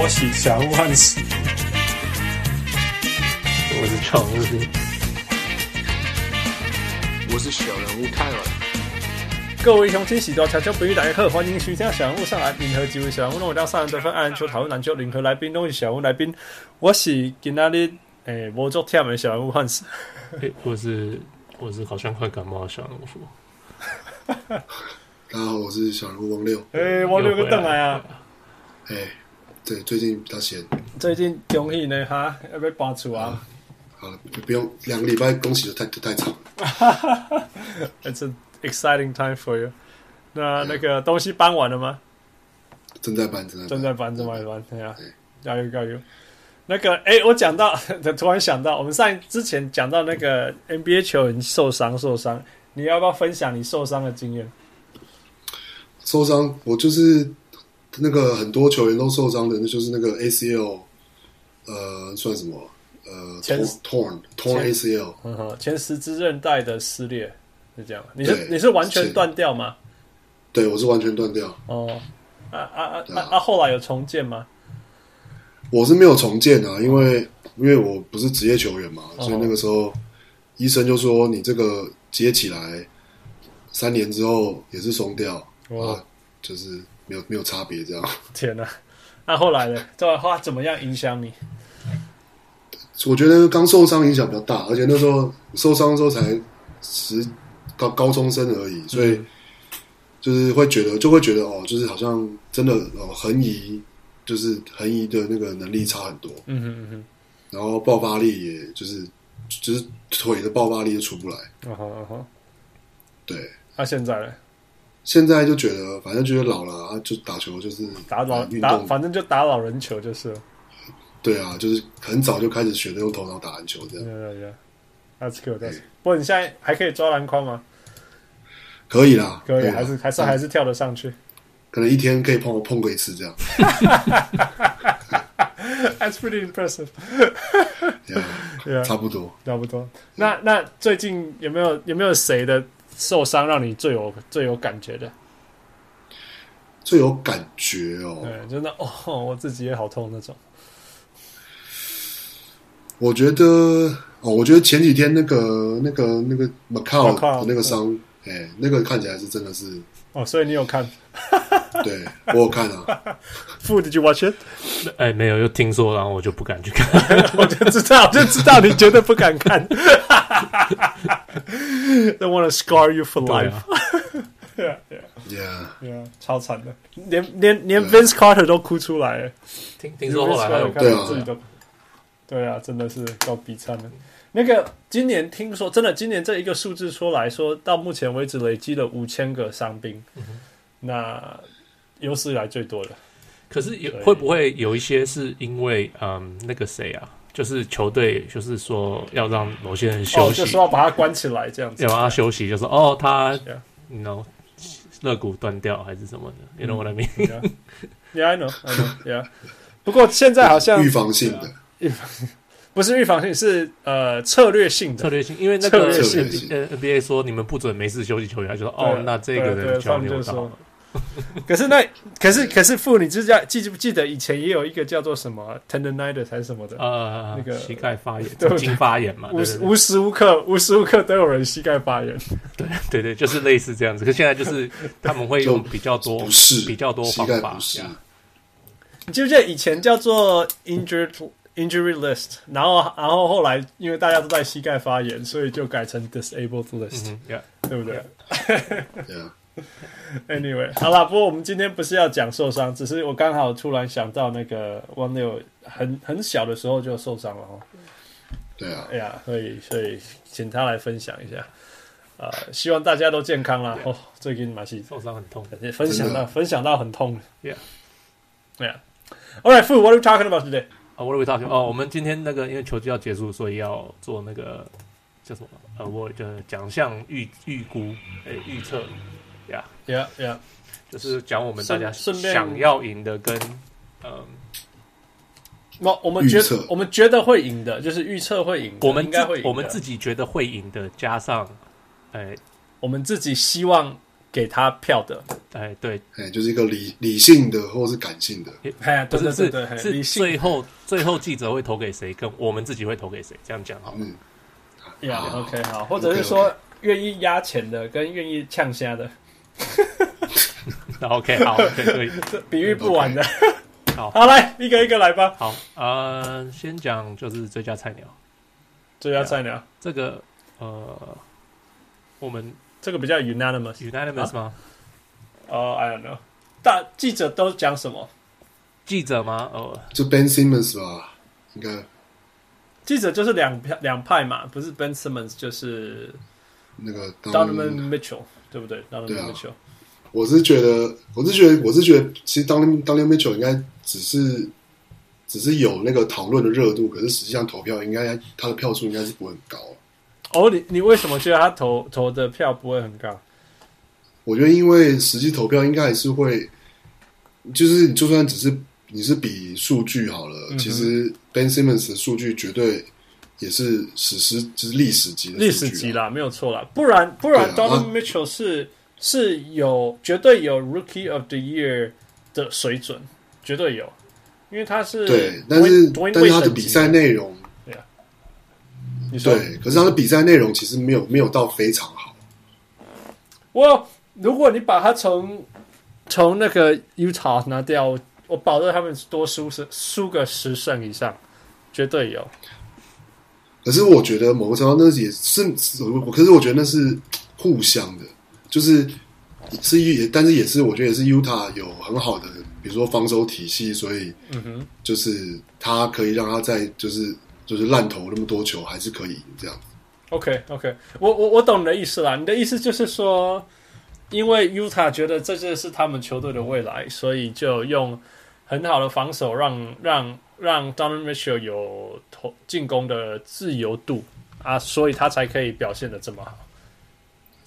我是小人物汉斯，我是常务，我是小人物泰文。各位乡亲、喜多悄悄不与大家好，欢迎收听小人物上来，联合几位小人物，让我当三人得分，爱篮球讨论篮球，联合来宾都是小人物来宾。我是今仔日诶，无做天门小人物汉斯。欸、我是我是好像快感冒的小人物。大家好，我是小人物王六。哎、欸，王六又回来啊！哎、欸，对，最近比较闲。最近恭喜呢哈，要不要搬出啊？好了，不用两个礼拜，恭喜的太太长了。It's an exciting time for you。那那个东西搬完了吗？正在搬，正在正在搬，正在搬。对啊，加油加油！那个，哎、欸，我讲到，突然想到，我们上之前讲到那个 NBA 球员受伤受伤，你要不要分享你受伤的经验？受伤，我就是那个很多球员都受伤的，那就是那个 ACL，呃，算什么？呃，torn torn ACL，嗯哼，前十字韧带的撕裂是这样。你是你是完全断掉吗？对，我是完全断掉。哦，啊啊啊啊啊！后来有重建吗？我是没有重建啊，因为因为我不是职业球员嘛，所以那个时候医生就说你这个接起来三年之后也是松掉。哇、啊，就是没有没有差别这样。天哪、啊！那后来呢？这话怎么样影响你？我觉得刚受伤影响比较大，而且那时候受伤的时候才十高高中生而已，所以就是会觉得就会觉得哦，就是好像真的哦横移，就是横移的那个能力差很多。嗯哼嗯哼。然后爆发力也就是就是腿的爆发力就出不来。嗯哼嗯哼。对。那、啊、现在呢？现在就觉得，反正觉得老了啊，就打球就是打老打，反正就打老人球就是。对啊，就是很早就开始学的用头脑打篮球这样。对对对，That's good. That's. 不过你现在还可以抓篮筐吗？可以啦，可以，可以还是还是还是跳得上去。可能一天可以碰碰过一次这样。That's pretty impressive. Yeah, yeah, 差不多，差不多。那那最近有没有有没有谁的？受伤让你最有最有感觉的，最有感觉哦，对，真的哦，我自己也好痛那种。我觉得哦，我觉得前几天那个那个那个 Macau 的那个伤，哎、欸，那个看起来是真的是哦，所以你有看？对，我有看啊。Did you watch it？哎、欸，没有，又听说，然后我就不敢去看，我就知道，我就知道你绝对不敢看。Don't want to scar you for life. Yeah, yeah, yeah, yeah. 超惨的，连连连 Vince Carter 都哭出来了。听听说后来还有看自己都，对啊，真的是够悲惨的。那个今年听说，真的今年这一个数字出来说到目前为止累积了五千个伤兵，那有史以来最多的。可是有会不会有一些是因为嗯那个谁啊？就是球队，就是说要让某些人休息，就是要把他关起来，这样子，要让他休息，就说哦，他 know，肋骨断掉还是什么的，you know what I mean？Yeah, I know, I know, yeah。不过现在好像预防性的，预防不是预防性，是呃策略性的，策略性，因为那个 NBA 说你们不准没事休息球员，他就说哦，那这个人就要留到。可是那可是可是父，你知道记不记得以前也有一个叫做什么 tendonitis 还是什么的啊？那个膝盖发炎，对，筋发炎嘛，无无时无刻无时无刻都有人膝盖发炎。对对对，就是类似这样子。可现在就是 他们会用比较多不是比较多方法。你记不记得以前叫做 injured injury list，然后然后后来因为大家都在膝盖发炎，所以就改成 disabled list，对不对 Anyway，好了，不过我们今天不是要讲受伤，只是我刚好突然想到那个王六很很小的时候就受伤了哦。对啊，哎呀，所以所以请他来分享一下。呃，希望大家都健康啦。哦，最近马戏受伤很痛，分享到分享到很痛。Yeah，Yeah。All right, food. What are we talking about today? 啊，What are we talking? 哦，我们今天那个因为球季要结束，所以要做那个叫什么？呃，我的奖项预预估，哎，预测。呀呀呀！就是讲我们大家想要赢的跟嗯，那我们觉得我们觉得会赢的，就是预测会赢，我们应该会赢，我们自己觉得会赢的，加上哎，我们自己希望给他票的。哎，对，哎，就是一个理理性的或是感性的。哎，不是对对对，是是最后最后记者会投给谁，跟我们自己会投给谁，这样讲好。嗯，呀，OK，好，或者是说愿意压钱的跟愿意呛虾的。OK，好，可以，比喻不完的。好，好，来一个一个来吧。好，呃，先讲就是最佳菜鸟。最佳菜鸟，这个呃，我们这个比较 unanimous，unanimous 吗？哦，I don't know。大记者都讲什么？记者吗？哦，就 Ben Simmons 吧，应该。记者就是两派两派嘛，不是 Ben Simmons 就是那个 Donovan Mitchell，对不对？Donovan Mitchell。我是觉得，我是觉得，我是觉得，其实 Donovan Donovan Mitchell 应该只是只是有那个讨论的热度，可是实际上投票应该他的票数应该是不会很高。哦，你你为什么觉得他投投的票不会很高？我觉得因为实际投票应该还是会，就是就算只是你是比数据好了，其实 Ben Simmons 的数据绝对也是史诗，就是历史级的历史级啦，没有错啦。不然不然 Donovan Mitchell 是。是有绝对有 Rookie of the Year 的水准，绝对有，因为他是对，但是但是他的比赛内容，对啊，对，可是他的比赛内容其实没有没有到非常好。我如果你把他从从那个 Utah 拿掉，我保证他们多输是输个十胜以上，绝对有。可是我觉得某个程度那也是，可是我觉得那是 互相的。就是是也，但是也是，我觉得也是 Utah 有很好的，比如说防守体系，所以，嗯哼，就是他可以让他在就是就是烂投那么多球，还是可以这样。OK OK，我我我懂你的意思啦。你的意思就是说，因为 Utah 觉得这就是他们球队的未来，所以就用很好的防守让让让 Donovan Mitchell 有投进攻的自由度啊，所以他才可以表现得这么好。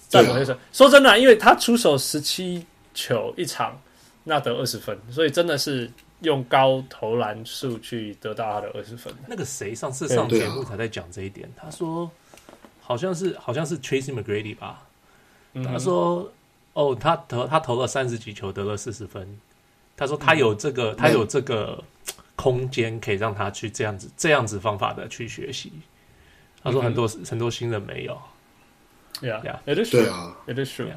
再回说，说真的、啊，因为他出手十七球一场，那得二十分，所以真的是用高投篮数去得到他的二十分。那个谁上次上节目才在讲这一点，他说好像是好像是 Tracy McGrady 吧，嗯、他说哦，他投他投了三十几球得了四十分，他说他有这个、嗯、他有这个空间可以让他去这样子这样子方法的去学习。他说很多、很多新人没有。Yeah, yeah, it is true. It is true.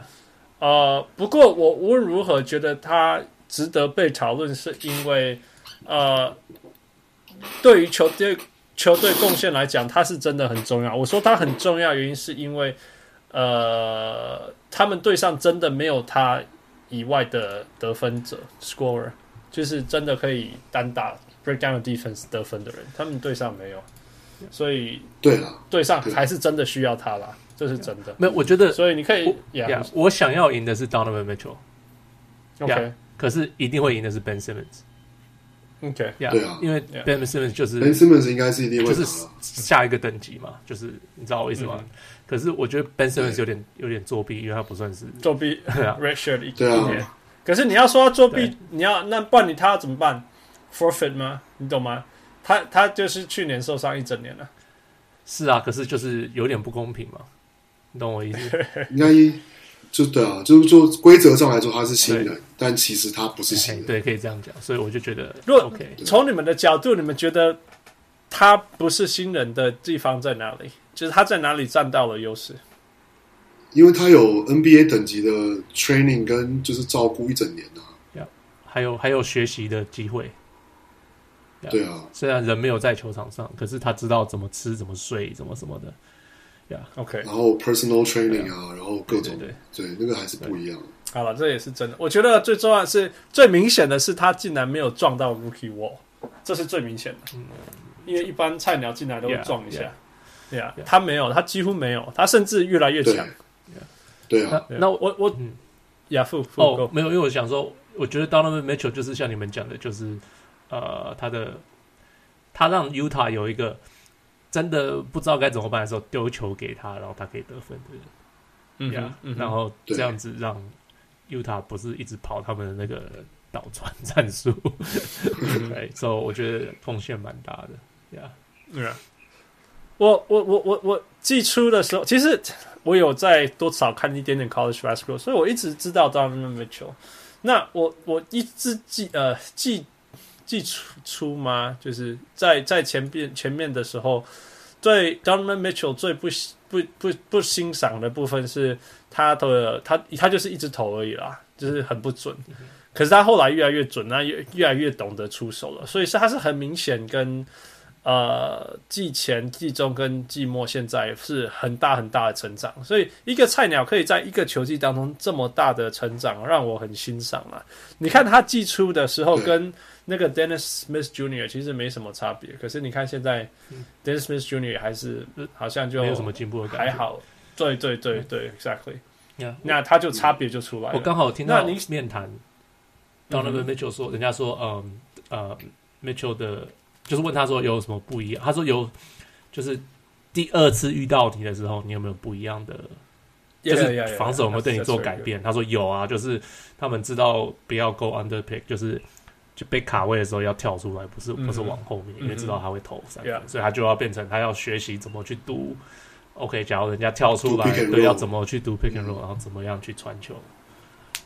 呃，不过我无论如何觉得他值得被讨论，是因为呃，对于球队球队贡献来讲，他是真的很重要。我说他很重要，原因是因为呃，他们队上真的没有他以外的得分者 （scorer），就是真的可以单打 breakdown defense 得分的人，他们队上没有，所以对了，队上还是真的需要他啦。这是真的，没有，我觉得，所以你可以呀，yeah, yeah, 我想要赢的是 Donovan Mitchell，OK，、yeah, 可是一定会赢的是 Ben Simmons，OK，呀，对啊，因为 Ben Simmons 就是 Ben Simmons 应该是一定会就是下一个等级嘛，就是你知道我意思吗？嗯、可是我觉得 Ben Simmons 有点有点作弊，因为他不算是作弊，Red Shirt 一对啊，可是你要说他作弊，你要那不然你他要怎么办？Forfeit 吗？你懂吗？他他就是去年受伤一整年了，是啊，可是就是有点不公平嘛。你懂我意思？应该就对啊，就是说规则上来说他是新人，但其实他不是新人。对，可以这样讲。所以我就觉得，如果从你们的角度，你们觉得他不是新人的地方在哪里？就是他在哪里占到了优势？因为他有 NBA 等级的 training 跟就是照顾一整年啊，还有还有学习的机会。对啊，虽然人没有在球场上，可是他知道怎么吃、怎么睡、怎么什么的。呀，OK，然后 personal training 啊，然后各种对那个还是不一样。好了，这也是真的。我觉得最重要的是最明显的是他竟然没有撞到 rookie wall，这是最明显的。嗯，因为一般菜鸟进来都会撞一下。对啊，他没有，他几乎没有，他甚至越来越强。对。啊，那我我嗯，亚父哦，没有，因为我想说，我觉得 Donovan Mitchell 就是像你们讲的，就是呃，他的他让 Utah 有一个。真的不知道该怎么办的时候，丢球给他，然后他可以得分，对不对？嗯，然后这样子让 Utah 不是一直跑他们的那个倒传战术，对，所以我觉得贡献蛮大的，呀，对啊。我我我我我季初的时候，其实我有在多少看一点点 college basketball，所以我一直知道 Donovan Mitchell。那我我一直记呃记记出出吗？就是在在前边前面的时候，对 Donovan Mitchell 最不不不不欣赏的部分是他的他他就是一直投而已啦，就是很不准。可是他后来越来越准，那越越来越懂得出手了，所以是他是很明显跟。呃，季前、季中跟季末现在是很大很大的成长，所以一个菜鸟可以在一个球季当中这么大的成长，让我很欣赏啊。你看他季初的时候跟那个 Dennis Smith Jr. 其实没什么差别，可是你看现在 Dennis Smith Jr. 还是好像就没有什么进步的感觉，还好。对对对对，Exactly。那他就差别就出来了。我刚好听到你面谈到那个 Mitchell 说，人家说，嗯呃，Mitchell 的。就是问他说有什么不一样？他说有，就是第二次遇到你的时候，你有没有不一样的？就是防守有没有对你做改变？他说有啊，就是他们知道不要 go under pick，就是就被卡位的时候要跳出来，不是不是往后面，因为知道他会投三分，所以他就要变成他要学习怎么去读。OK，假如人家跳出来，对，要怎么去读 pick and roll，然后怎么样去传球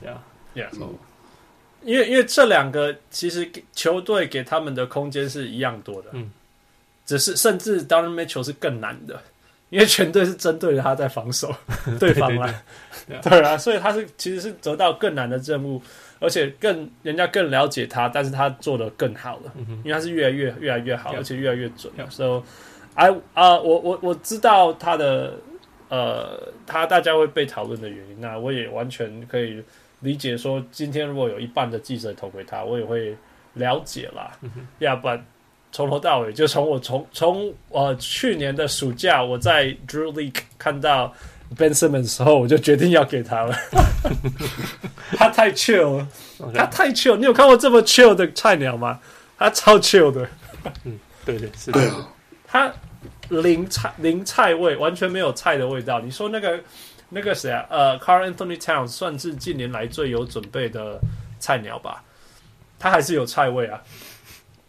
？Yeah，yeah。因为因为这两个其实球队给他们的空间是一样多的，嗯，只是甚至 Donovan Mitchell 是更难的，因为全队是针对着他在防守 对方嘛，对，对，对，对啊，所以他是其实是得到更难的任务，而且更人家更了解他，但是他做的更好了，嗯、哼因为他是越来越越来越好，而且越来越准，So I 啊，我我我知道他的呃，他大家会被讨论的原因，那我也完全可以。理解说，今天如果有一半的记者投给他，我也会了解啦。要不然从头到尾，就从我从从呃去年的暑假，我在 Drew League 看到 Ben Simmons 的时候，我就决定要给他了。他太 chill 了，Okay. 他太 chill。你有看过这么 chill 的菜鸟吗？他超 chill 的。嗯，对对是的。他零菜零菜味，完全没有菜的味道。你说那个。那个谁啊？呃，Carl Anthony Towns 算是近年来最有准备的菜鸟吧？他还是有菜味啊。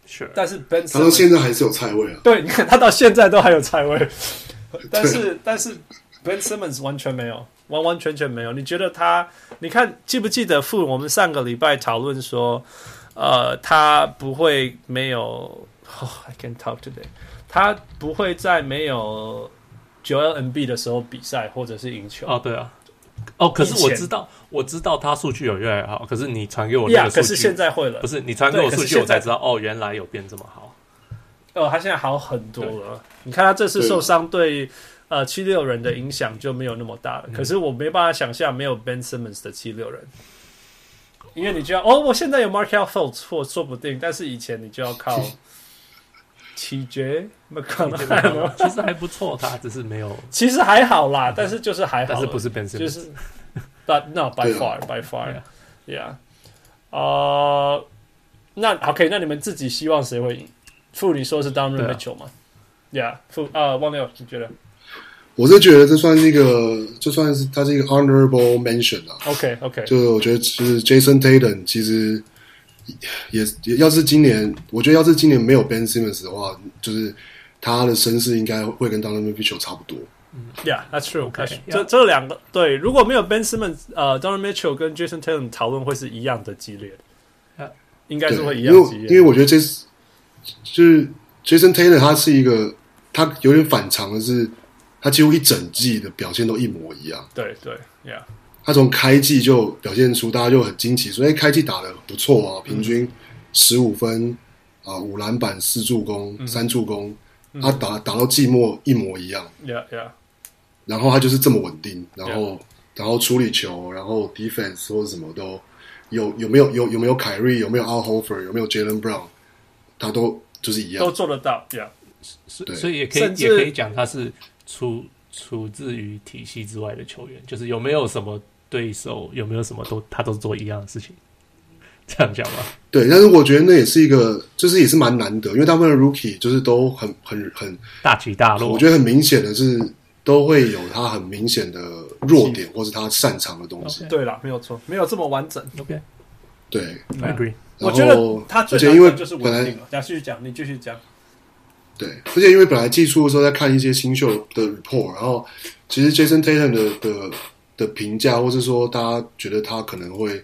是，但是 Ben Simmons 他到现在还是有菜味啊。对，你看他到现在都还有菜味，但是但是 Ben Simmons 完全没有，完完全全没有。你觉得他？你看记不记得？傅，我们上个礼拜讨论说，呃，他不会没有。Oh, I can't talk today。他不会在没有。九 L M B 的时候比赛或者是赢球哦，对啊，哦，可是我知道，我知道他数据有越来越好。可是你传给我那个数据，可是现在会了，不是你传给我数据，我才知道哦，原来有变这么好。哦，他现在好很多了。你看他这次受伤，对呃七六人的影响就没有那么大了。可是我没办法想象没有 Ben Simmons 的七六人，因为你就要哦，我现在有 Markelle Fultz 或说不定，但是以前你就要靠。TJ 没可能，其实还不错，他只是没有，其实还好啦，但是就是还好，但是不是 Ben Simmons，就是，But no by far by far，yeah，呃，那 OK，那你们自己希望谁会赢？傅，你说是 Donovan Mitchell 吗？Yeah，傅，啊，忘掉，你觉得？我是觉得这算是一个，就算是他是一个 honorable mention 啊。OK OK，就我觉得就是 Jason Tatum 其实。也也要是今年，我觉得要是今年没有 Ben Simmons 的话，就是他的身世应该会跟 Donovan Mitchell 差不多。Yeah，that's true。Okay，这这两个对，如果没有 Ben Simmons，呃，Donovan Mitchell 跟 Jason Tatum 讨论会是一样的激烈的，应该是会一样激烈。因为因为我觉得这是就是 Jason Tatum，他是一个他有点反常的是，他几乎一整季的表现都一模一样。对对，Yeah。他从开季就表现出，大家就很惊奇，所以开季打的不错啊，平均十五分啊，五篮板、四助攻、三助攻，他打打到季末一模一样。Yeah, yeah. 然后他就是这么稳定，然后然后处理球，然后 defense 或者什么都有有没有有有没有凯瑞，有没有 Al Horford，有没有 Jaylen Brown，他都就是一样，都做得到。Yeah，所所以也可以也可以讲他是出出自于体系之外的球员，就是有没有什么。对手有没有什么都他都做一样的事情，这样讲吗？对，但是我觉得那也是一个，就是也是蛮难得，因为他们的 rookie 就是都很很很大起大落。我觉得很明显的是，都会有他很明显的弱点，或是他擅长的东西。对了，没有错，没有这么完整。OK，对，I agree。我觉得他最难的就是稳定了。继续讲，你继续讲。对，而且因为本来季初的时候在看一些新秀的 report，然后其实 Jason Tatum 的的的评价，或是说大家觉得他可能会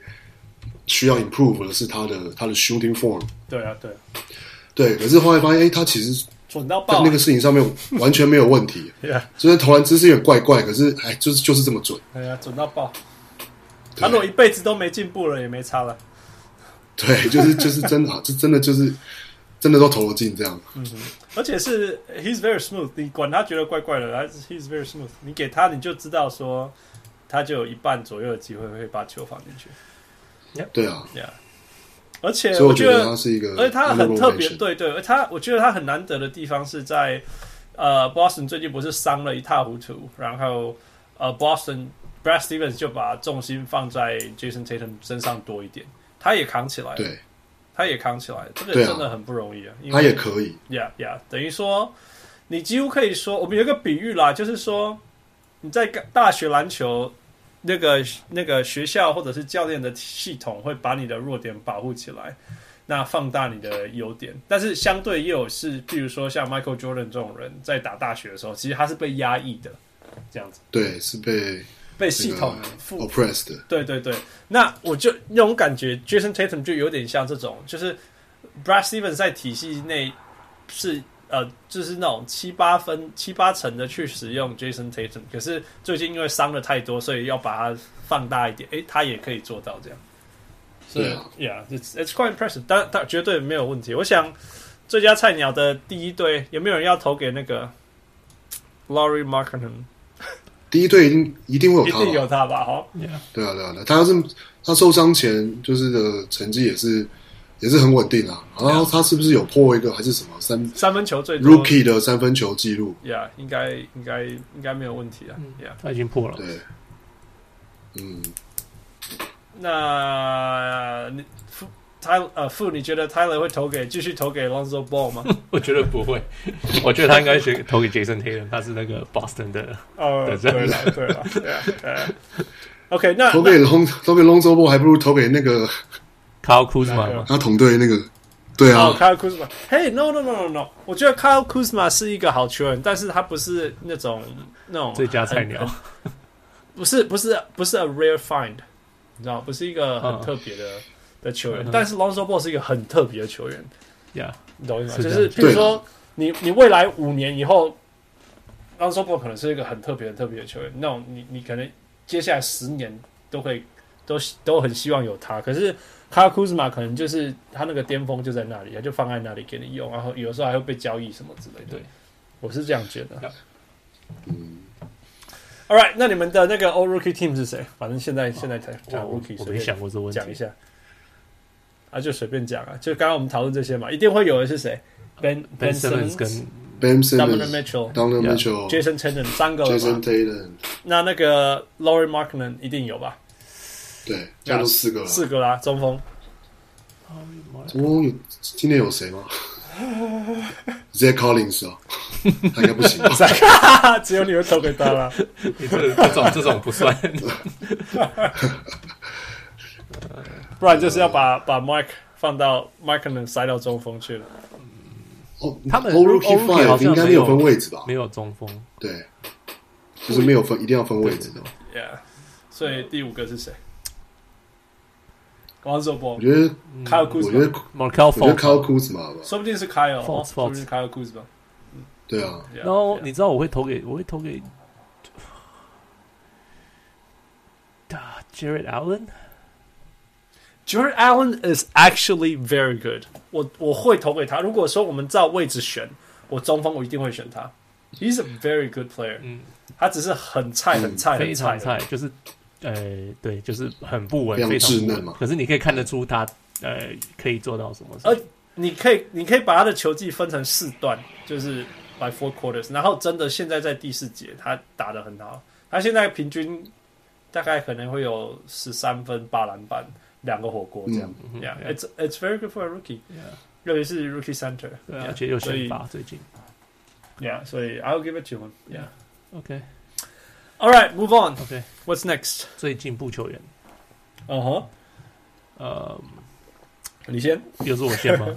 需要 improve 的是他的他的 shooting form。对啊，对，对。可是后来发现，哎，他其实准到爆，那个事情上面 完全没有问题。对啊，虽然投篮姿势有点怪怪，可是哎，就是就是这么准。哎呀，准到爆。他如果一辈子都没进步了，也没差了。对，就是就是真的，这真的就是。真的都投了进这样，嗯哼，而且是 he's very smooth，你管他觉得怪怪的，还是 he's very smooth，你给他你就知道说，他就有一半左右的机会会把球放进去。对啊，Yeah，而且我觉得他是一个，而且他很特别，对对，而他我觉得他很难得的地方是在呃，Boston 最近不是伤了一塌糊涂，然后呃，Boston Brad Stevens 就把重心放在 Jason Tatum 身上多一点，他也扛起来了，对。他也扛起来，这个真的很不容易啊！他也可以，呀呀，等于说，你几乎可以说，我们有一个比喻啦，就是说，你在大学篮球那个那个学校或者是教练的系统会把你的弱点保护起来，那放大你的优点，但是相对也有是，譬如说像 Michael Jordan 这种人在打大学的时候，其实他是被压抑的，这样子，对，是被。被系统 oppressed，对对对，那我就那种感觉，Jason Tatum 就有点像这种，就是 Brad Stevens 在体系内是呃，就是那种七八分、七八成的去使用 Jason Tatum，可是最近因为伤的太多，所以要把它放大一点，诶，他也可以做到这样。所以，Yeah，it's it's quite impressive，但但绝对没有问题。我想最佳菜鸟的第一队有没有人要投给那个 Laurie Markkanen？第一队一定一定会有他，一定有他吧？哈，对啊，对啊，他是他受伤前就是的成绩也是也是很稳定啊。然后他是不是有破一个还是什么三三分球最多 Rookie 的三分球记录？Yeah，应该应该应该没有问题啊。Yeah，他已经破了。对，嗯，那你。泰呃，傅，你觉得 Tyler 会投给继续投给 Lonzo Ball 吗？我觉得不会，我觉得他应该选投给 Jason Tatum，他是那个 Boston 的。哦，对了，对了，对啊，OK，那投给 Long 投给 Lonzo Ball 还不如投给那个 Kyle Kuzma，他同队那个，对啊，Kyle Kuzma。嘿，No，No，No，No，No，我觉得 Kyle Kuzma 是一个好球员，但是他不是那种那种最佳菜鸟，不是不是不是 a rare find，你知道，不是一个很特别的。的球员，但是 Lonzo Ball 是一个很特别的球员，呀，你懂我意思吗？就是比如说，你你未来五年以后，Lonzo Ball 可能是一个很特别、很特别的球员。那种你你可能接下来十年都会都都很希望有他。可是 Kyle Kuzma 可能就是他那个巅峰就在那里，他就放在那里给你用，然后有时候还会被交易什么之类的。对，我是这样觉得。嗯，All right，那你们的那个 All Rookie Team 是谁？反正现在现在才讲 Rookie，我没想过这问题，讲一下。啊，就随便讲啊，就刚刚我们讨论这些嘛，一定会有的是谁？Ben Ben Simmons 跟 Ben Simmons，Donovan Mitchell，Donovan Mitchell，Jason Tatum 三个了，Jason Tatum。那那个 Laurie Markkanen 一定有吧？对，加入四个了，四个啦，中锋。中锋有今天有谁吗？Zach Collins 啊，他应该不行吧？只有你会投给他了，你这这种这种不算。不然就是要把把 Mike 放到 Mike 可能塞到中锋去了。哦，他们 Rookie Five 应该没有分位置吧？没有中锋，对，就是没有分，一定要分位置的。Yeah，所以第五个是谁我觉得 Kyle Kuzma，我觉得 Markelle 我觉得 Kyle Kuzma 吧，说不定是 Kyle，说不定 Kyle Kuzma。对啊，然后你知道我会投给，我会投给 Jarrett Allen。Jarrett Allen is actually very good 我。我我会投给他。如果说我们照位置选，我中锋我一定会选他。He's a very good player。嗯，他只是很菜，很菜，非常菜，就是呃，对，就是很不稳，非常不稳。可是你可以看得出他呃可以做到什么。呃，你可以你可以把他的球技分成四段，就是 by four quarters。然后真的现在在第四节，他打得很好。他现在平均大概可能会有十三分八篮板。两个火锅这样，Yeah，it's it's very good for a rookie，Yeah，尤其是 rookie center，而且又选拔最近，Yeah，所以 I'll give it to him，Yeah，OK，All right，move on，OK，What's next？最进步球员，嗯哼，呃，你先，又是我先吗？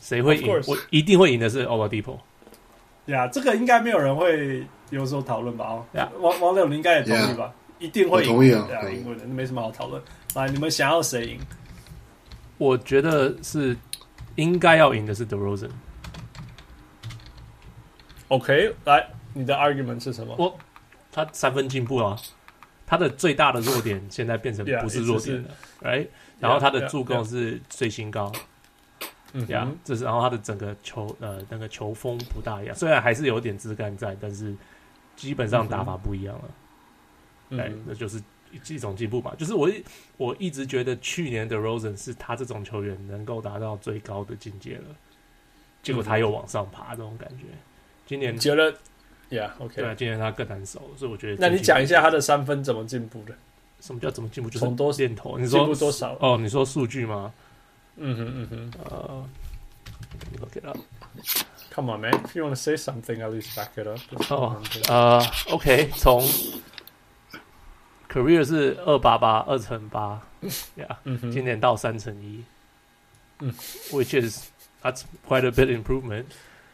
谁会赢？我一定会赢的是 Oladipo。呀，这个应该没有人会有所讨论吧？哦，呀，王王柳，你应该也同意吧？一定会同意啊，赢过的，没什么好讨论。来，你们想要谁赢？我觉得是应该要赢的是 DeRozan。OK，来，你的 argument 是什么？我他三分进步了，他的最大的弱点现在变成不是弱点了，right？然后他的助攻是最新高。嗯，呀，这是然后他的整个球呃那个球风不大一样，虽然还是有点枝干在，但是基本上打法不一样了。哎、嗯，那就是一种进步吧。就是我我一直觉得去年的 Rosen 是他这种球员能够达到最高的境界了，结果他又往上爬，这种感觉。今年觉得，Yeah，OK，对啊，今年他更难守，所以我觉得。那你讲一下他的三分怎么进步的？什么叫怎么进步？就是从多箭头，你说进步多少？哦，你说数据吗？嗯哼嗯哼，呃、uh,，look it up. Come on, man. If you want to say something, at least back it up. 哦，呃，OK，从 career 是二八八二乘八，Yeah，今年到三乘一，嗯，which is that's quite a bit improvement，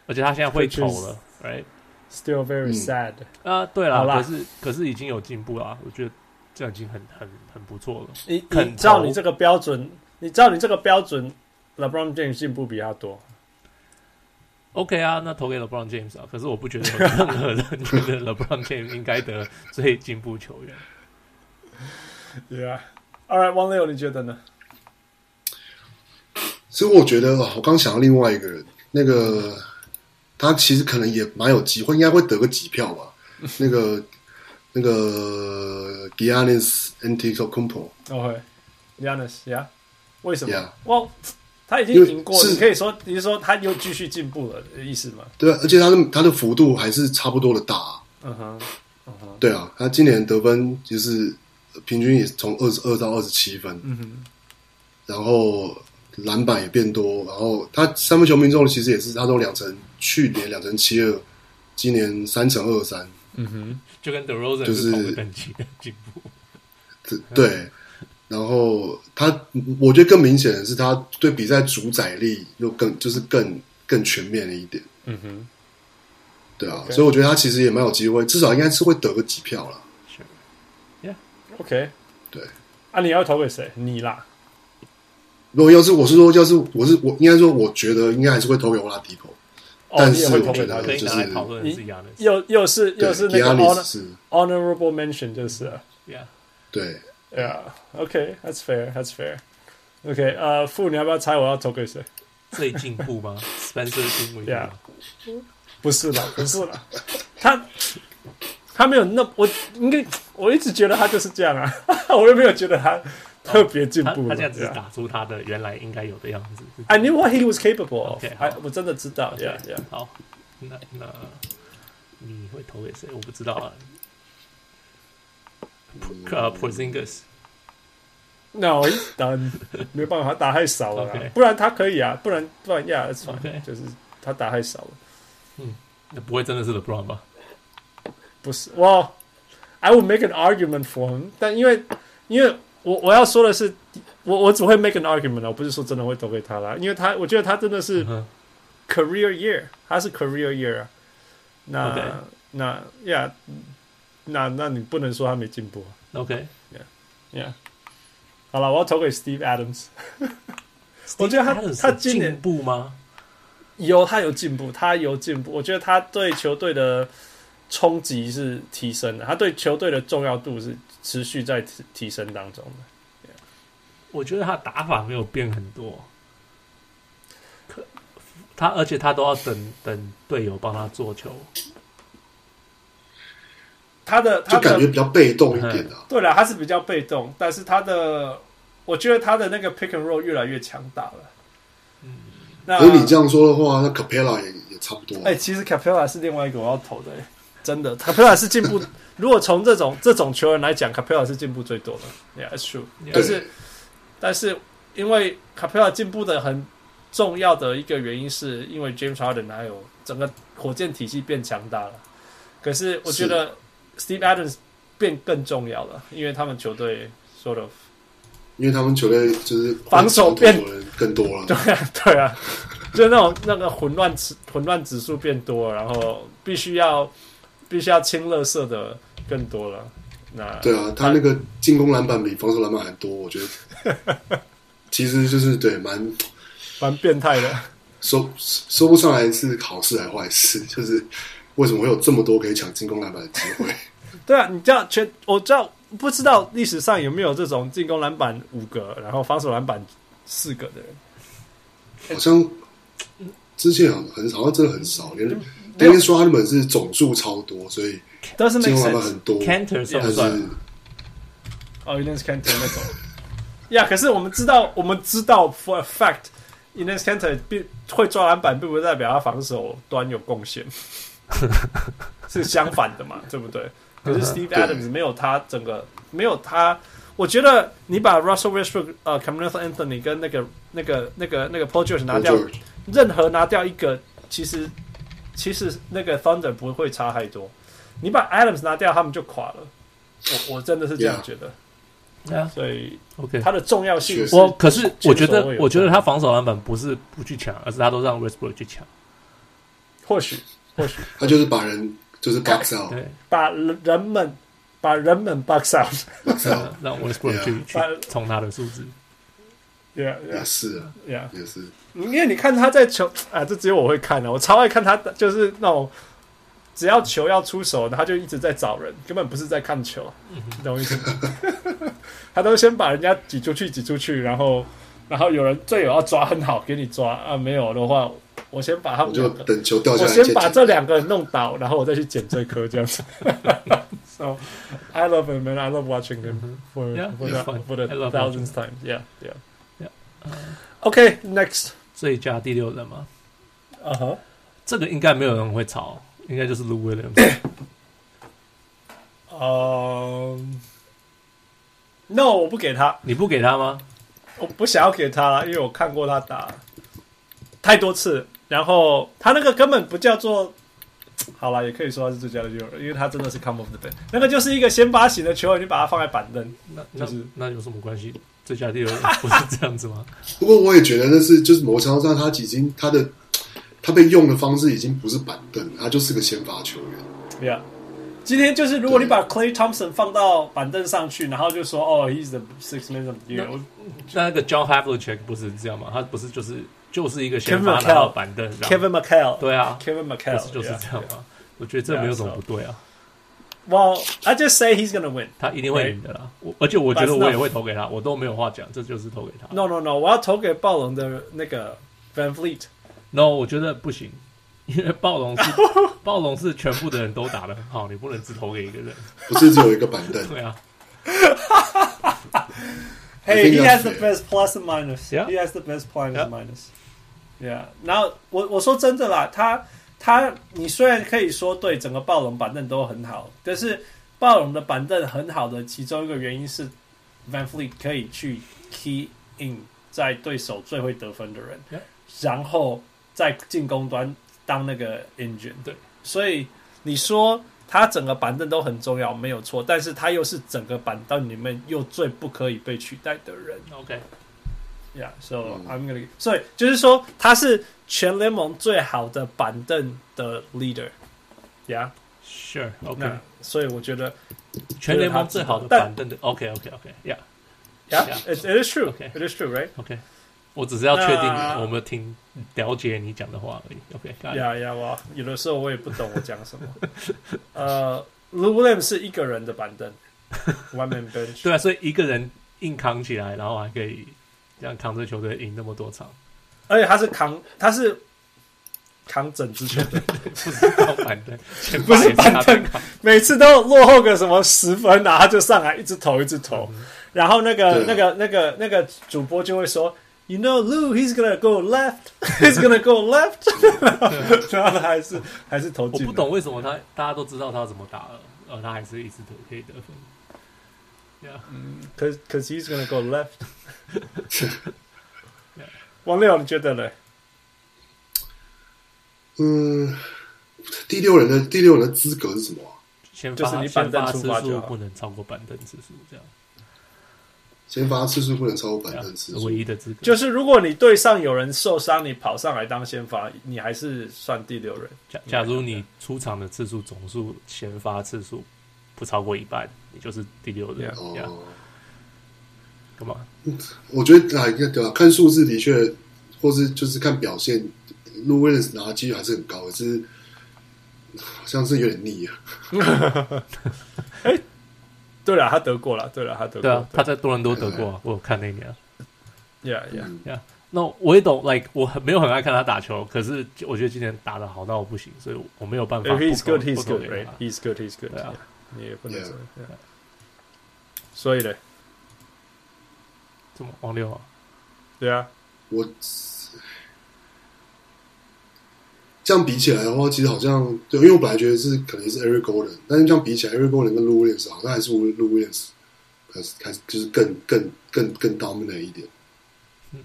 而且他现在会投了，right？Still very sad。啊，对了，可是可是已经有进步了，我觉得这样已经很很很不错了。你你照你这个标准。你知道你这个标准，LeBron James 进步比较多。OK 啊，那投给 LeBron James 啊。可是我不觉得有任何人觉得 LeBron James 应该得最进步球员。Yeah，All right，王六，你觉得呢？所以我觉得，我刚想到另外一个人，那个他其实可能也蛮有机会，应该会得个几票吧。那个那个 Giannis Antetokounmpo。OK，Giannis，Yeah。为什么？哇，yeah. 他已经赢过，你可以说你是说他又继续进步了的意思吗？对啊，而且他的他的幅度还是差不多的大。嗯哼，嗯哼，对啊，他今年得分就是平均也从二十二到二十七分。嗯哼，然后篮板也变多，然后他三分球命中其实也是他都两成，去年两成七二，今年三成二三。嗯哼，就跟 DeRozan 是同个等级的进步。对。然后他，我觉得更明显的是，他对比赛主宰力又更就是更更全面了一点。嗯哼，对啊，Okay. 所以我觉得他其实也蛮有机会，至少应该是会得个几票了。Yeah，OK，对。啊，你要投给谁？你啦。如果要是我是说，要是我是我，应该说，我觉得应该还是会投给欧拉迪口。哦，但是我觉得就是又又是又是那个 honorable mention，就是，Yeah，对。Yeah, OK, that's fair, that's fair. OK，呃，傅，你要不要猜我要投给谁？最进步吗？Spencer Dinwiddie？不是啦，不是啦，他他没有那我应该我一直觉得他就是这样啊，我又没有觉得他特别进步。他这样子打出他的原来应该有的样子。I knew what he was capable of. OK，我真的知道。Yeah, yeah. 好，那那你会投给谁？我不知道啊。呃，Porzingis，No，打没办法，他打太少了.不然他可以啊，不然不然呀，OK，就是他打太少了。嗯，那不会真的是 LeBron 吧？不是，我 I would make an argument for him，但因为因为我我要说的是，我我只会 make an argument，我不是说真的会投给他啦，因为他我觉得他真的是 career year，他是 career year 啊。那.那呀。Yeah, 那那你不能说他没进步啊？OK，Yeah，Yeah，好了，我要投给 Steve Adams。我觉得他他今年进步吗？有，他有进步，他有进步。我觉得他对球队的冲击是提升的，他对球队的重要度是持续在提提升当中的。Yeah. 我觉得他打法没有变很多，可他而且他都要等等队友帮他做球。他的，他的就感觉比较被动一点的、啊。对了，他是比较被动，但是他的，我觉得他的那个 pick and roll 越来越强大了。嗯，那如果你这样说的话，那 Capella 也也差不多。哎、欸，其实 Capela 是另外一个我要投的、欸，真的，Capela 是进步。如果从这种这种球员来讲 Capela 是进步最多的。Yeah，it's true。但是，但是因为 Capela 进步的很重要的一个原因，是因为 James Harden 还有整个火箭体系变强大了。可是我觉得。Steve Adams 变更重要了，因为他们球队 sort of，因为他们球队就是防守变更多了。对啊，对啊，就那种那个混乱指混乱指数变多，然后必须要必须要清垃圾的更多了。那对啊，他那个进攻篮板比防守篮板还多，我觉得 其实就是对蛮蛮变态的。说说不上来是好事还是坏事，就是为什么会有这么多可以抢进攻篮板的机会？对啊，你知道全我知道不知道历史上有没有这种进攻篮板五个，然后防守篮板四个的人？好像之前好像很少，好像真的很少。连 d a n 说他们是总数超多，所以进化版本很多。Canter 算不算？哦，一定是 Canter 那种。呀，可是我们知道，我们知道 for a fact unitscanter 并会抓篮板，并不代表他防守端有贡献，是相反的嘛，对不对？可是 Steve Adams 没有他整个没有他，我觉得你把 Russell Westbrook、呃、c a m e r o n Anthony 跟那个那个那个那个 Project 拿掉，任何拿掉一个，其实其实那个 Thunder 不会差太多。你把 Adams 拿掉，他们就垮了。我我真的是这样觉得。所以 OK，它的重要性我可是我觉得，我觉得他防守篮板不是不去抢，而是他都让 Westbrook 去抢。或许，或许他就是把人就是 box out，对，把人们把人们 box out，让 Westbrook 去去冲他的数字。对啊，也是啊，呀，也是。因为你看他在球啊，这只有我会看的，我超爱看他，就是那种。只要球要出手，他就一直在找人，根本不是在看球，你懂我意思吗？他都先把人家挤出去，挤出去，然后，然后有人队友要抓很好，给你抓啊，没有的话，我先把他们就等球掉下来，我先把这两个人弄倒，然后我再去捡这颗，这样子。so I love him, man. I love watching him for yeah, for the, for the thousandth time. Yeah, yeah, yeah. OK, next，最佳第六人吗？啊哈，这个应该没有人会吵。应该就是 Lou Williams。呃、uh,，No，我不给他。你不给他吗？我不想要给他了，因为我看过他打太多次，然后他那个根本不叫做，好了，也可以说他是最佳的球员，因为他真的是 come off the bench，那个就是一个先发型的球员，你把他放在板凳，那就是那，那有什么关系？最佳第六不是这样子吗？不过我也觉得那是就是某程度上他已经他的。他被用的方式已经不是板凳，他就是个先发球员。Yeah，今天就是如果你把 Clay Thompson 放到板凳上去，然后就说哦，He's the sixth man of the year。那那个 John Havlicek 不是这样吗？他不是就是就是一个先发到板凳。Kevin McHale，对啊，Kevin McHale 就是这样吗？我觉得这没有什么不对啊。Well, I just say he's gonna win。他一定会赢的啦。我而且我觉得我也会投给他，我都没有话讲，这就是投给他。No, no, no，我要投给暴龙的那个 Van Fleet。No，我觉得不行，因为暴龙是暴龙是全部的人都打的很好，你不能只投给一个人，不是只有一个板凳。对啊。Hey, he has the best plus and minus. Yeah. He has the best plus and minus. Yeah. 然后我我说真的啦，他他你虽然可以说对整个暴龙板凳都很好，但是暴龙的板凳很好的其中一个原因是 Van Fleet 可以去 key in 在对手最会得分的人，Yeah. 然后。在进攻端当那个 engine，对，所以你说他整个板凳都很重要，没有错，但是他又是整个板凳里面又最不可以被取代的人。OK，Yeah，so、嗯、I'm gonna，所以就是说他是全联盟最好的板凳的 leader。Yeah，Sure，OK，、okay. 所以我觉得全联盟最好的板凳的 OK，OK，OK，Yeah，Yeah，It it is true，It is true，Right？OK。我只是要确定我有没有听了解你讲的话而已。，OK，yeah，yeah，，我有的时候我也不懂我讲什么。呃 Williams 是一个人的板凳，One Man Bench。对啊，所以一个人硬扛起来，然后还可以这样扛着球队赢那么多场。而且他是扛，他是扛整支球队，不是靠板凳，不是板凳，每次都落后个什么十分，然后他就上来一直投，一直投。然后那个、那个、那个、那个主播就会说。You know, Lou, he's gonna go left. He's gonna go left. 然后他还是还是投进。我不懂为什么他大家都知道他怎么打了，呃，他还是一直都可以得分。Yeah，嗯，cause cause he's gonna go left. 王六，你觉得呢？嗯，第六人的第六人的资格是什么？先就是你板凳出发次数不能超过板凳次数，这样。先发次数不能超过板凳次数，唯一的资格就是如果你队上有人受伤，你跑上来当先发，你还是算第六人。假假如你出场的次数总数先发次数不超过一半，你就是第六人。哦，干嘛？我觉得啊，对吧？看数字的确，或是就是看表现，Lou Williams 拿的几率还是很高，只是好像是有点腻啊。欸对了，他得过了。对了，他得过。对啊，他在多伦多得过，我有看那年。Yeah, yeah, yeah. 那我也懂，like 我很没有很爱看他打球，可是我觉得今年打的好到我不行，所以我没有办法。He's good, he's good, right? He's good, he's good. 啊，你也不能说。所以呢，怎么王六啊？对啊，我。这样比起来的话，其实好像对，因为我本来觉得是可能是 Eric Gordon，但是这样比起来，Eric Gordon 跟 Lou Williams 好像还是 Lou Williams 开始开始就是更更更更 dominant 一点。嗯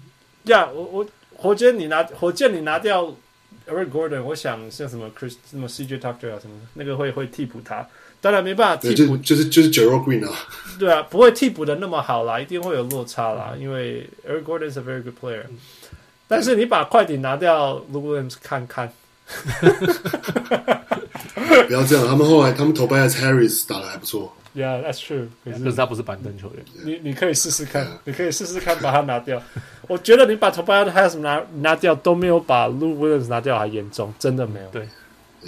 呀、yeah，我我火箭你拿火箭你拿掉 Eric Gordon，我想像什么 Chris 什么 CJ Tucker 啊什么那个会会替补他，当然没办法替补，就是就是 Gerald Green 啊，对啊，不会替补的那么好啦，一定会有落差啦，因为 Eric Gordon is a very good player，但是你把快艇拿掉 Lou Williams 看看。不要这样，他们后来他们投 Tobias Harris 打的还不错。Yeah, that's true。可是他不是板凳球员，你你可以试试看，你可以试试看把他拿掉。我觉得你把 Tobias Harris 拿拿掉都没有把 Lou Williams 拿掉还严重，真的没有。对，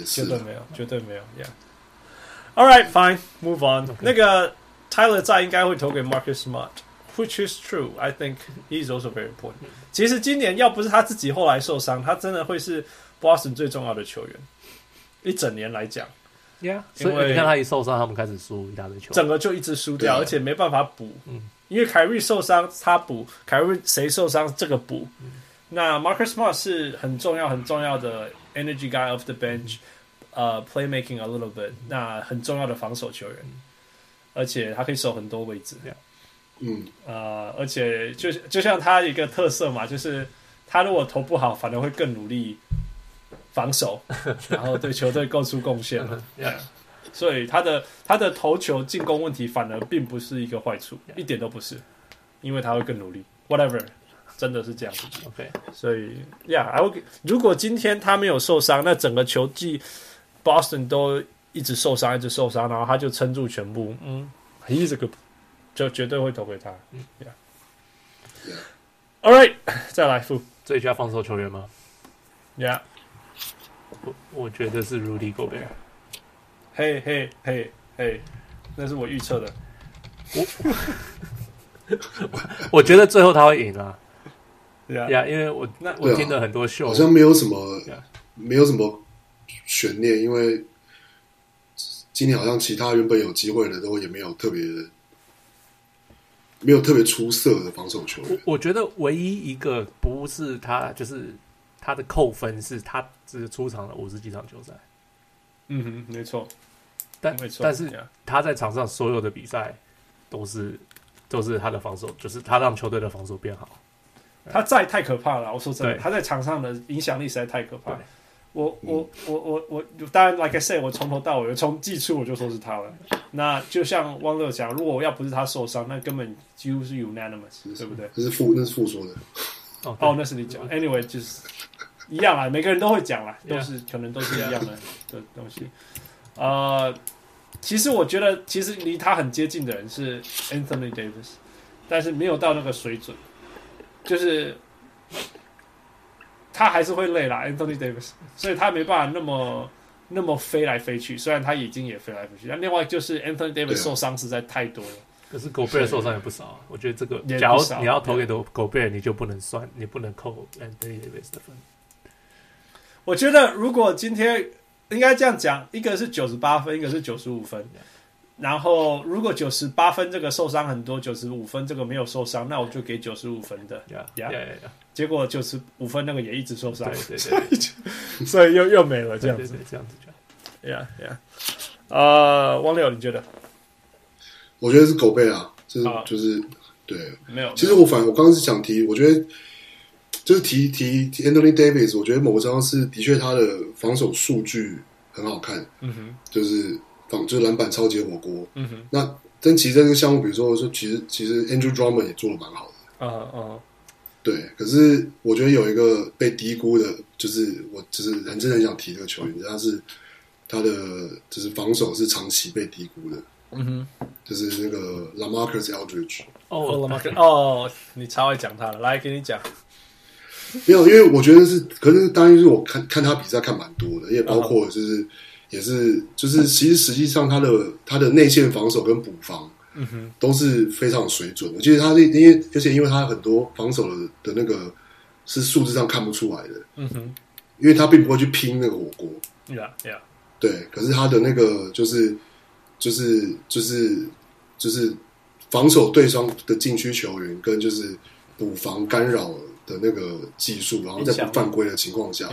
真的没有，绝对没有。Yeah. All right, fine, move on. Okay. 那个 Tyler 在应该会投给 Marcus Smart，which is true. I think he's also very important. 其实今年要不是他自己后来受伤，他真的会是。Boston 最重要的球员，一整年来讲，Yeah，所以你看他一受伤，他们开始输一大堆球，整个就一直输掉，而且没办法补。嗯，因为凯瑞受伤，他补；凯瑞谁受伤，这个补。嗯、那 Marcus Smart 是很重要、很重要的 energy guy off the bench，呃、嗯 uh,，playmaking a little bit，、嗯、那很重要的防守球员，嗯、而且他可以守很多位置。嗯，呃，而且就就像他一个特色嘛，就是他如果投不好，反而会更努力。防守，然后对球队构出贡献了，yeah. 所以他的他的投球进攻问题反而并不是一个坏处，yeah. 一点都不是，因为他会更努力。Whatever，真的是这样子。OK，所以如果今天他没有受伤，那整个球季 Boston 都一直受伤，一直受伤，然后他就撑住全部。嗯，He's a good，就绝对会投给他。嗯，Yeah，All right，再来副最佳防守球员吗？Yeah。我我觉得是 Rudy Gobert，嘿嘿嘿嘿，那是我预测的。我 我觉得最后他会赢啊，对啊，因为我那我听了很多秀，好像没有什么，yeah. 没有什么悬念，因为今年好像其他原本有机会的都也没有特别，没有特别出色的防守球员。我，我觉得唯一一个不是他就是。他的扣分是他只出场了五十几场球赛，嗯哼，没错，但但是他在场上所有的比赛都是都是他的防守，就是他让球队的防守变好。他在太可怕了，我说真的，他在场上的影响力实在太可怕。我我我我我，当然，like I say，我从头到尾从季初我就说是他了。那就像汪乐讲，如果要不是他受伤，那根本几乎是 unanimous，对不对？这是副，那是副说的。哦，哦，那是你讲。Anyway，就是。一样啊，每个人都会讲啦，都是、yeah. 可能都是一样的的东西。呃，其实我觉得，其实离他很接近的人是 Anthony Davis，但是没有到那个水准，就是他还是会累啦，Anthony Davis，所以他没办法那么那么飞来飞去。虽然他已经也飞来飞去，但另外就是 Anthony Davis 受伤实在太多了。可是狗贝尔受伤也不少啊，我觉得这个，假如你要投给狗狗贝尔，你就不能算，你不能扣 Anthony Davis 的分。我觉得，如果今天应该这样讲，一个是九十八分，一个是九十五分。然后，如果九十八分这个受伤很多，九十五分这个没有受伤，那我就给九十五分的。呀呀呀！结果九十五分那个也一直受伤，对对对，所以又又没了，这样子，对对对这样子讲。呀呀，呃，汪六，你觉得？我觉得是狗背啊，就是、uh, 就是对，没有。其实我反我刚刚是想提，我觉得。就是提提 Anthony Davis，我觉得某个地方是的确他的防守数据很好看，嗯哼，就是防就是篮板超级火锅，嗯哼。那但其实这个项目，比如说说，其实其实 Andrew Drummond 也做的蛮好的。啊啊。对，可是我觉得有一个被低估的，就是我就是很真的很想提这个球员，他是他的就是防守是长期被低估的。嗯哼，就是那个 LaMarcus Aldridge。哦，LaMarcus，哦，你超爱讲他的，来给你讲。没有，因为我觉得是，可是当然是我看看他比赛看蛮多的，也包括就是、uh huh. 也是就是其实实际上他的他的内线防守跟补防。嗯哼，都是非常有水准的。其实他是因为，而且因为他很多防守的的那个是数字上看不出来的。嗯哼，因为他并不会去拼那个火锅。Yeah, yeah。对，可是他的那个就是就是就是就是防守对方的禁区球员，跟就是补防干扰的那个技术，然后在不犯规的情况下，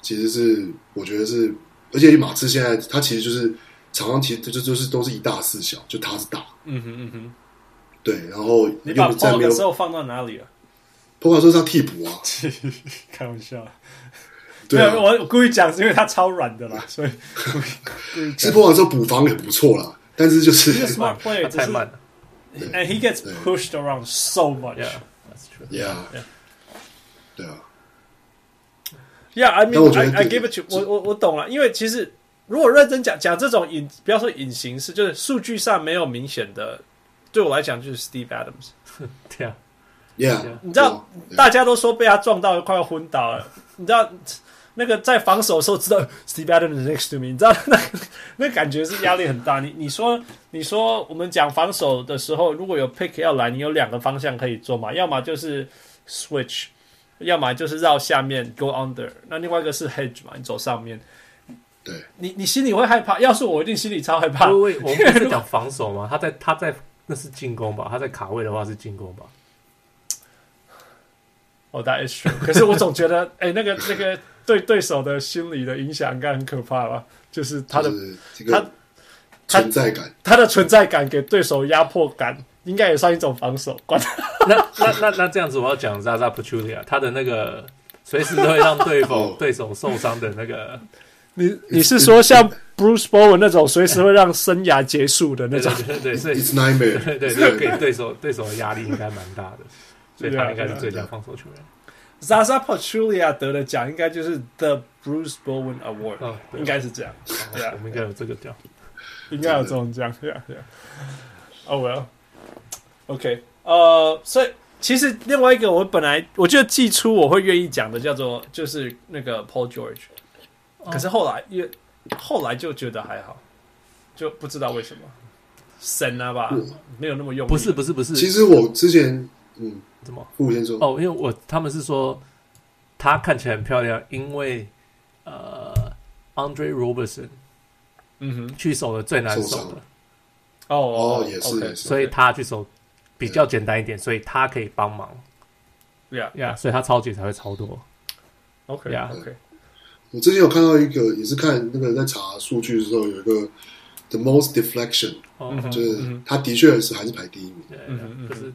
其实是我觉得是，而且马刺现在他其实就是。场上其实就就是都是一大四小，就他是大，嗯哼嗯哼，对，然后你把 Paul 的时候放到哪里了？Paul 说他替补啊，开玩笑，对啊，我故意讲是因为他超软的啦，所以是 的时候补防也不错啦，但是就是 smart player 太慢了，and he gets pushed around so much，that's true. Yeah, yeah. 对啊，yeah，I mean I give it to 我我我懂了，因为其实。如果认真讲讲这种隐，不要说隐形式，就是数据上没有明显的，对我来讲就是 Steve Adams。对啊，Yeah，你知道 yeah. 大家都说被他撞到快要昏倒了，你知道那个在防守的时候知道 Steve Adams next to me，你知道 那那感觉是压力很大。你你说你说我们讲防守的时候，如果有 pick 要来，你有两个方向可以做嘛，要么就是 switch，要么就是绕下面 go under，那另外一个是 hedge 嘛，你走上面。对你，你心里会害怕。要是我，一定心里超害怕。因为我们不是讲防守吗？他在，他在，那是进攻吧？他在卡位的话是进攻吧？哦，That is true。可是我总觉得，哎、欸，那个那个对对手的心理的影响应该很可怕吧？就是他的他存在感他，他的存在感给对手压迫感，应该也算一种防守。管他那那那那这样子，我要讲 Zaza Pachulia，他的那个随时都会让对手对手受伤的那个。你你是说像 Bruce Bowen 那种随时会让生涯结束的那种？对对对，所以 It's nightmare。对 对对，给对手对手的压力应该蛮大的，所以他应该是最佳防守球员。Zaza Pachulia 得的奖应该就是 The Bruce Bowen Award，应该是这样。对啊，我们应该有这个奖，应该有这种奖。对啊对啊。Oh well，OK，呃，所以其实另外一个我本来我觉得季初我会愿意讲的叫做就是那个 Paul George。可是后来，越后来就觉得还好，就不知道为什么神啊吧，没有那么用。不是不是不是，其实我之前嗯，怎么？我先说哦，因为我他们是说她看起来很漂亮，因为呃，Andre Robertson 嗯哼，去守的最难守的。哦哦，也是，所以他去守比较简单一点，所以他可以帮忙。呀呀，所以他超级才会超多。OK 呀 OK。我之前有看到一个，也是看那个在查数据的时候，有一个 the most deflection，、就是他的确是还是排第一名，就是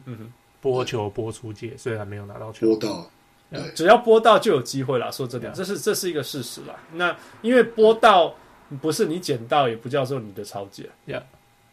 播球播出界，虽然没有拿到球，播到，对，只要播到就有机会了。说真的，这是这是一个事实啦。那因为播到不是你捡到，也不叫做你的抄截，Yeah，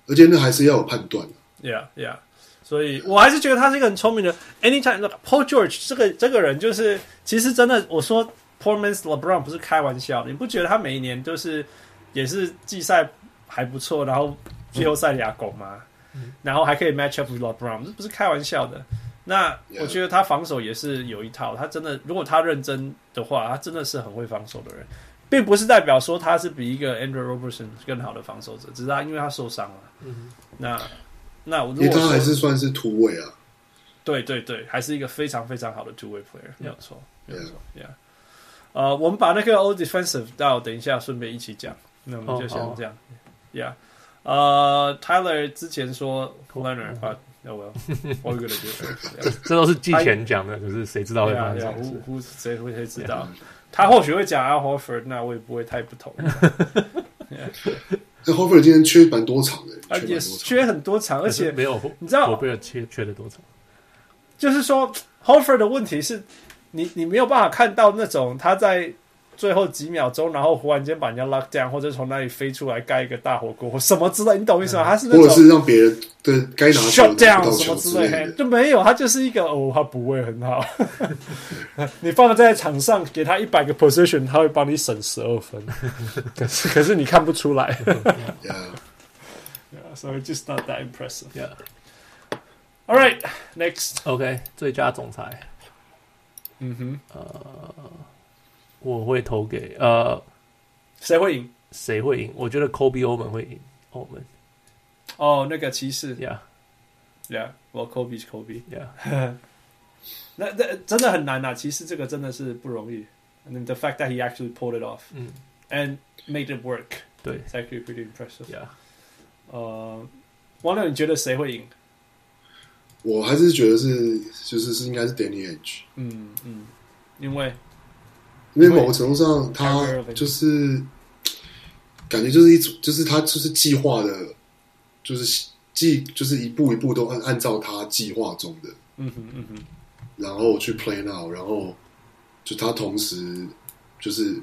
而且那还是要有判断，Yeah Yeah，所以我还是觉得他是一个很聪明的。Anytime，Paul George 这个这个人就是，其实真的，我说。Poor man's LeBron 不是开玩笑，你不觉得他每一年都是也是季赛还不错，然后季后赛俩狗吗？嗯、然后还可以 match up with LeBron，这不是开玩笑的。那我觉得他防守也是有一套，他真的如果他认真的话，他真的是很会防守的人，并不是代表说他是比一个 Andrew Robertson 更好的防守者，只是他因为他受伤了。嗯、那那我他还是算是突围啊，对对对，还是一个非常非常好的 two way player，没有错，没有错，Yeah。呃，我们把那个 All Defensive 到等一下顺便一起讲，那我们就先这样，Yeah，呃，Tyler 之前说 Leonard，啊，那我我 gonna do，这都是季前讲的，可是谁知道会发生什么事？谁谁会谁知道？他或许会讲 Al Horford，那我也不会太不同 意。这 Horford 今天缺蛮多场的，而且缺很多场，而且没有，你知道 h o f e r 缺缺了多场，就是说 Horford 的问题是。你你没有办法看到那种他在最后几秒钟，然后忽然间把人家 lock down，或者从那里飞出来盖一个大火锅或什么之类，你懂意思吗？他是那种，或者是让别人对该拿 shut down 什么之类的，就没有，他就是一个哦，他不会很好。你放在场上给他一百个 position，他会帮你省十二分，可是可是你看不出来。Yeah, so it's just not that impressive. Yeah. All right, next. OK，最佳总裁。嗯哼，呃，我会投给呃，谁会赢？谁会赢？我觉得 Kobe Oman 会赢。Oman。哦，那个骑士。Yeah. Yeah. Well, Kobe 是 Kobe. Yeah. 那那真的很难啊！骑士这个真的是不容易。And then the fact that he actually pulled it off. 嗯。And made it work. 对。It's actually pretty impressive. Yeah. 呃，王亮，你觉得谁会赢？我还是觉得是，就是是应该是 Danny Ainge。嗯嗯，因为因为某个程度上，他就是感觉就是一组，就是他就是计划的，就是计就是一步一步都按按照他计划中的，嗯哼嗯哼，然后去 play now，然后就他同时就是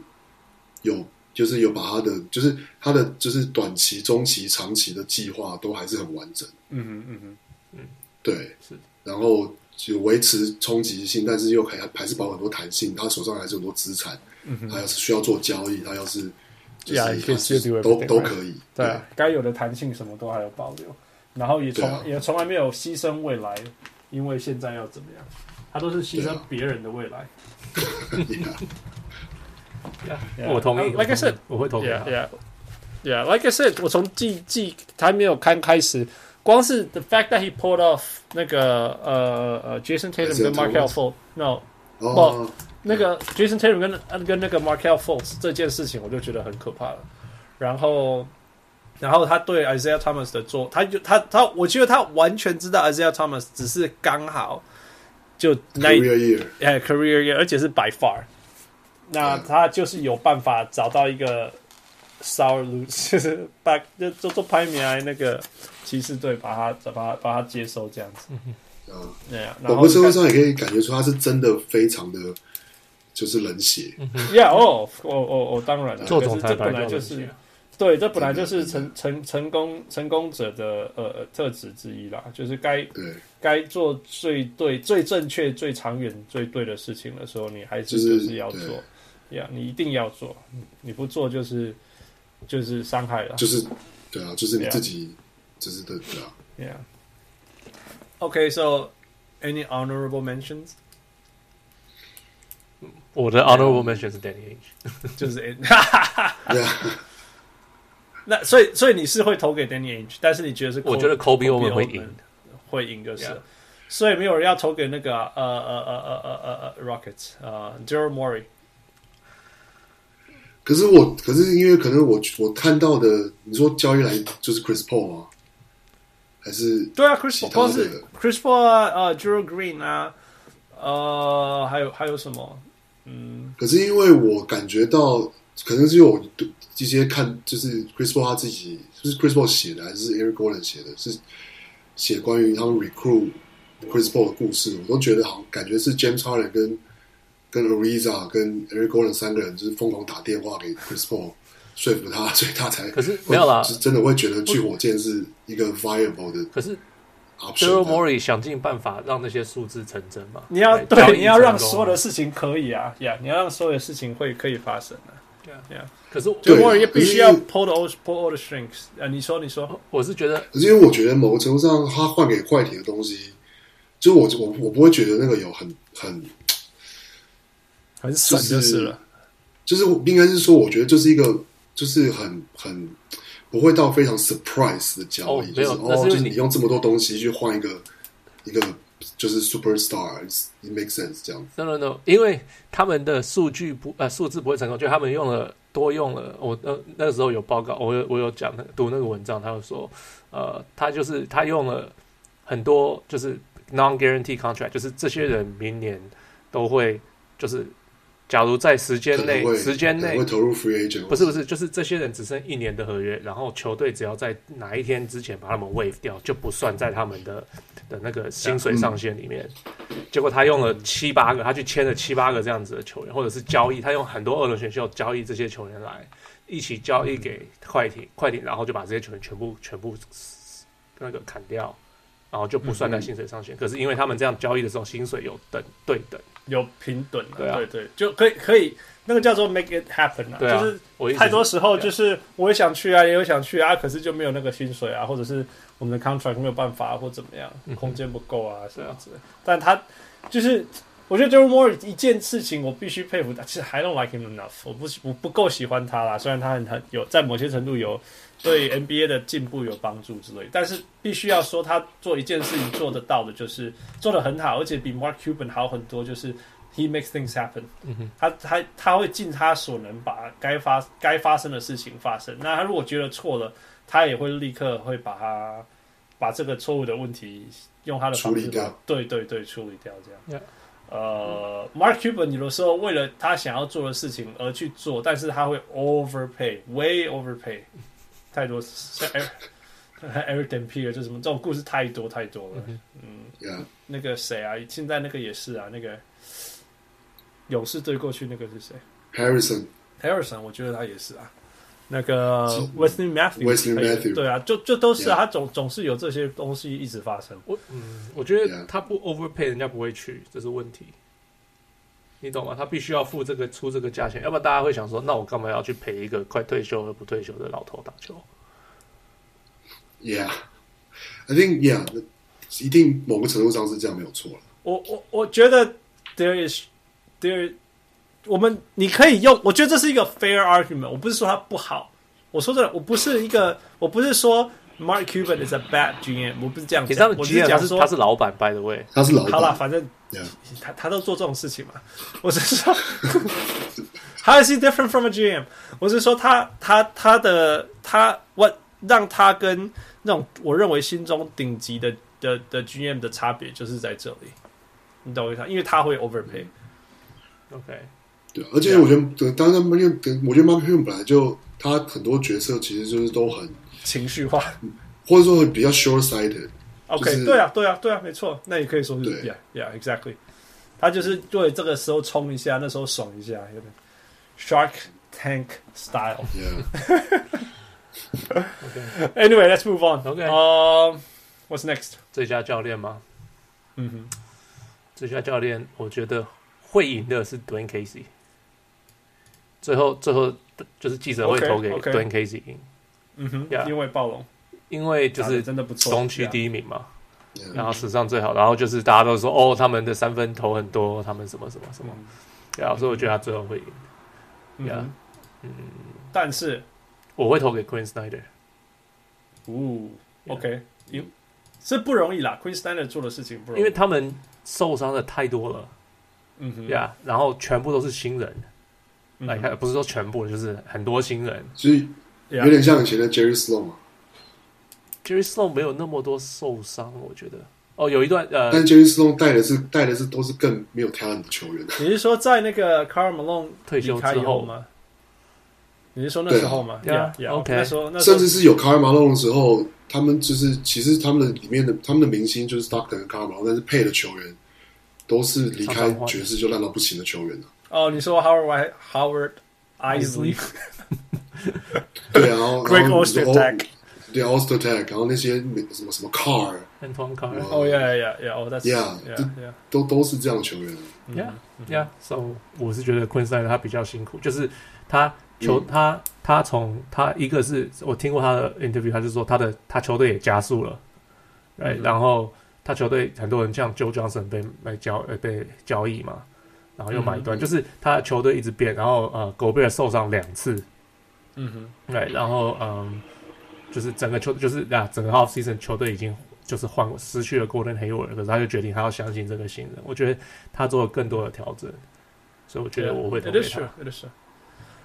有。就是有把他的，就是他的，就是短期、中期、长期的计划都还是很完整。嗯哼，嗯哼，嗯，对，是。然后就维持冲击性，但是又还还是保很多弹性。他手上还是很多资产，他要是需要做交易，他要是就是都都可以。对，对该有的弹性什么都还有保留。然后也从、啊、也从来没有牺牲未来，因为现在要怎么样，他都是牺牲别人的未来。我同意。Like I said，我会同意。Yeah, yeah. Like I said，我从季季还没有看开始，光是 the fact that he pulled off 那个呃呃 Jason Tatum 跟 Markelle Fultz，no，不，那个 Jason Tatum 跟跟那个 Markelle Fultz 这件事情，我就觉得很可怕了。然后，然后他对 Isaiah Thomas 的做，他就他他，我觉得他完全知道 Isaiah Thomas 只是刚好就那 career year，哎，career year，而且是 by far。那他就是有办法找到一个 sour 就是把就做做拍米来那个骑士队把他把他把他接收这样子。嗯，对啊。某个程度上也可以感觉出他是真的非常的，就是冷血。Yeah，哦，哦哦哦，当然了，做总裁本来就是，对，这本来就是成成成功成功者的呃特质之一啦，就是该该做最对最正确最长远最对的事情的时候，你还是就是要做。呀你一定要做，你不做就是就是伤害了。就是对啊，就是你自己。Yeah. Okay, so any honorable mentions？我的 honorable mention 是 Danny Ainge，就是 Ainge。那所以所以你是会投给 Danny Ainge，但是你觉得是？我觉得 Kobe Oman 会赢，会赢就是。所以没有人要投给那个呃呃呃呃呃呃呃 Rockets 呃 Daryl Morey。可是我，可是因为可能我我看到的，你说交易来就是 Chris Paul 吗？ 还是对啊，Chris Paul 是 Chris Paul 啊，呃，Gerald Green 啊，呃，还有还有什么？嗯，可是因为我感觉到，可能是因为我这些看，就是 Chris Paul 他自己，就是 Chris Paul 写的，还是 Eric Gordon 写的？是写关于他们 recruit Chris Paul 的故事，我都觉得好，感觉是 James Harden 跟。跟 Ariza 跟 Eric Gordon 三个人就是疯狂打电话给 Chris Paul 说服他，所以他才可是没有啦，是真的会觉得去火箭是一个 viable 的。可是 Daryl Morey 想尽办法让那些数字成真嘛？你要对，你要让所有的事情可以啊，呀，你要让所有的事情会可以发生啊，对啊，对啊。可是 Daryl Morey 也必须要 pull the pull all the strings 啊。你说，你说，我是觉得，可是因为我觉得某个程度上，他换给快艇的东西，就我我我不会觉得那个有很很。很省就是了，就是应该是说，我觉得就是一个，就是很很不会到非常 surprise 的交易，就是哦，就是你用这么多东西去换一个一个就是 superstar，it makes sense 这样子。No no no，因为他们的数据不呃数字不会成功，就他们用了多用了。我呃那个时候有报告，我有我有讲读那个文章，他就说呃他就是他用了很多就是 non guarantee contract，就是这些人明年都会就是。假如在时间内，时间内会投入 free agent，不是不是，就是这些人只剩一年的合约，然后球队只要在哪一天之前把他们 waive 掉，就不算在他们的的那个薪水上限里面。嗯、结果他用了七八个，他去签了七八个这样子的球员，或者是交易，他用很多二轮选秀交易这些球员来一起交易给快艇，快艇然后就把这些球员全部全部那个砍掉，然后就不算在薪水上限。嗯、可是因为他们这样交易的时候，薪水有等对等。有平等的，对啊，对对，就可以可以，那个叫做 make it happen 啊，对啊，就是太多时候就是我也想去啊，也有想去啊，可是就没有那个薪水啊，或者是我们的 contract 没有办法或怎么样，空间不够啊，这样子。但他就是，我觉得 Daryl Morey 一件事情我必须佩服他，其实 I don't like him enough，我不我不够喜欢他啦，虽然他很很有在某些程度有对 NBA 的进步有帮助之类，但是必须要说他做一件事情做得到的，就是做得很好，而且比 Mark Cuban 好很多。就是 He makes things happen，嗯，他他他会尽他所能把该发该发生的事情发生。那他如果觉得错了，他也会立刻会把他把这个错误的问题用他的方式对对对处理掉。这样，Yeah. 呃，Mark Cuban 有的时候为了他想要做的事情而去做，但是他会 overpay，way overpay。太多 像 Eric Dampier 就什么这种故事太多太多了。嗯，Yeah. 那个谁啊？现在那个也是啊，那个勇士队过去那个是谁？Harrison，Harrison，我觉得他也是啊。那个 Wesley Matthews，Wesley Matthews，对啊，就就都是啊，他总总是有这些东西一直发生。我嗯，我觉得他不 overpay，人家不会去，这是问题。你懂吗？他必须要付这个出这个价钱，要不然大家会想说，那我干嘛要去陪一个快退休而不退休的老头打球？Yeah，I think yeah，一定某个程度上是这样，没有错了。我我我觉得 there is there，我们你可以用，我觉得这是一个 fair argument。我不是说他不好，我说的我不是一个，我不是说。Mark Cuban is a bad GM，我不是这样讲，我是讲说他是老板，by the way，他是老板。好了，反正 Yeah. 他他都做这种事情嘛。我是说，How is he different from a GM？我是说他他他的他我让他跟那种我认为心中顶级的的的 GM 的差别就是在这里，你懂我意思？因为他会 overpay。OK，对，而且我觉得，当然，因为我觉得 Mark Cuban 本来就他很多决策其实就是都很。情绪化，或者说会比较 short-sighted。OK，对啊，对啊，对啊，没错，那也可以说是，Yeah，Yeah，Exactly。他就是对这个时候冲一下，那时候爽一下，有点 Shark Tank style。Anyway，let's move on。OK，呃，What's next？最佳教练吗？嗯哼，最佳教练，我觉得会赢的是 Dwane Casey。最后，最后就是记者会投给 Dwane Casey 赢。嗯哼，因为暴龙，因为就是真的不错，东区第一名嘛，然后史上最好，然后就是大家都说哦，他们的三分投很多，他们什么什么什么，然后所以我觉得他最后会赢。嗯嗯，但是我会投给 Queen Snyder。哦，OK，因是不容易啦，Queen Snyder 做的事情不容易，因为他们受伤的太多了。嗯哼，呀，然后全部都是新人，来看不是说全部，就是很多新人，所以。有点像以前的 Jerry Sloan 嘛，Jerry Sloan 没有那么多受伤，我觉得。哦，有一段呃，但 Jerry Sloan 带的是带的是都是更没有 talent 的球员。你是说在那个 Carl Malone 退休之后吗？你是说那时候吗？对啊，OK。那时候甚至是有 Carl Malone 的时候，他们就是其实他们的里面的他们的明星就是 Stockton 跟 Karl Malone，但是配的球员都是离开爵士就烂到不行的球员了。哦，你说 Howard Howard Eisley。对啊，然后 Greg Ostertag，对 Ostertag，然后那些什么什么 Carr，哦，Yeah，Yeah，Yeah，Oh，That's，Yeah，都都是这样的球员，Yeah，Yeah，So，我是觉得昆塞他比较辛苦，就是他球他他从他一个是我听过他的 interview，他就说他的他球队也加速了，哎，然后他球队很多人像 Joe Johnson 被被交呃被交易嘛，然后又买断，就是他球队一直变，然后呃狗贝尔受伤两次。嗯哼，对，然后嗯，就是整个球就是啊，整个 off season 球队已经就是换失去了 Gordon Hayward，可是他就决定他要相信这个新人。我觉得他做了更多的调整，所以我觉得我会投给他。是是是，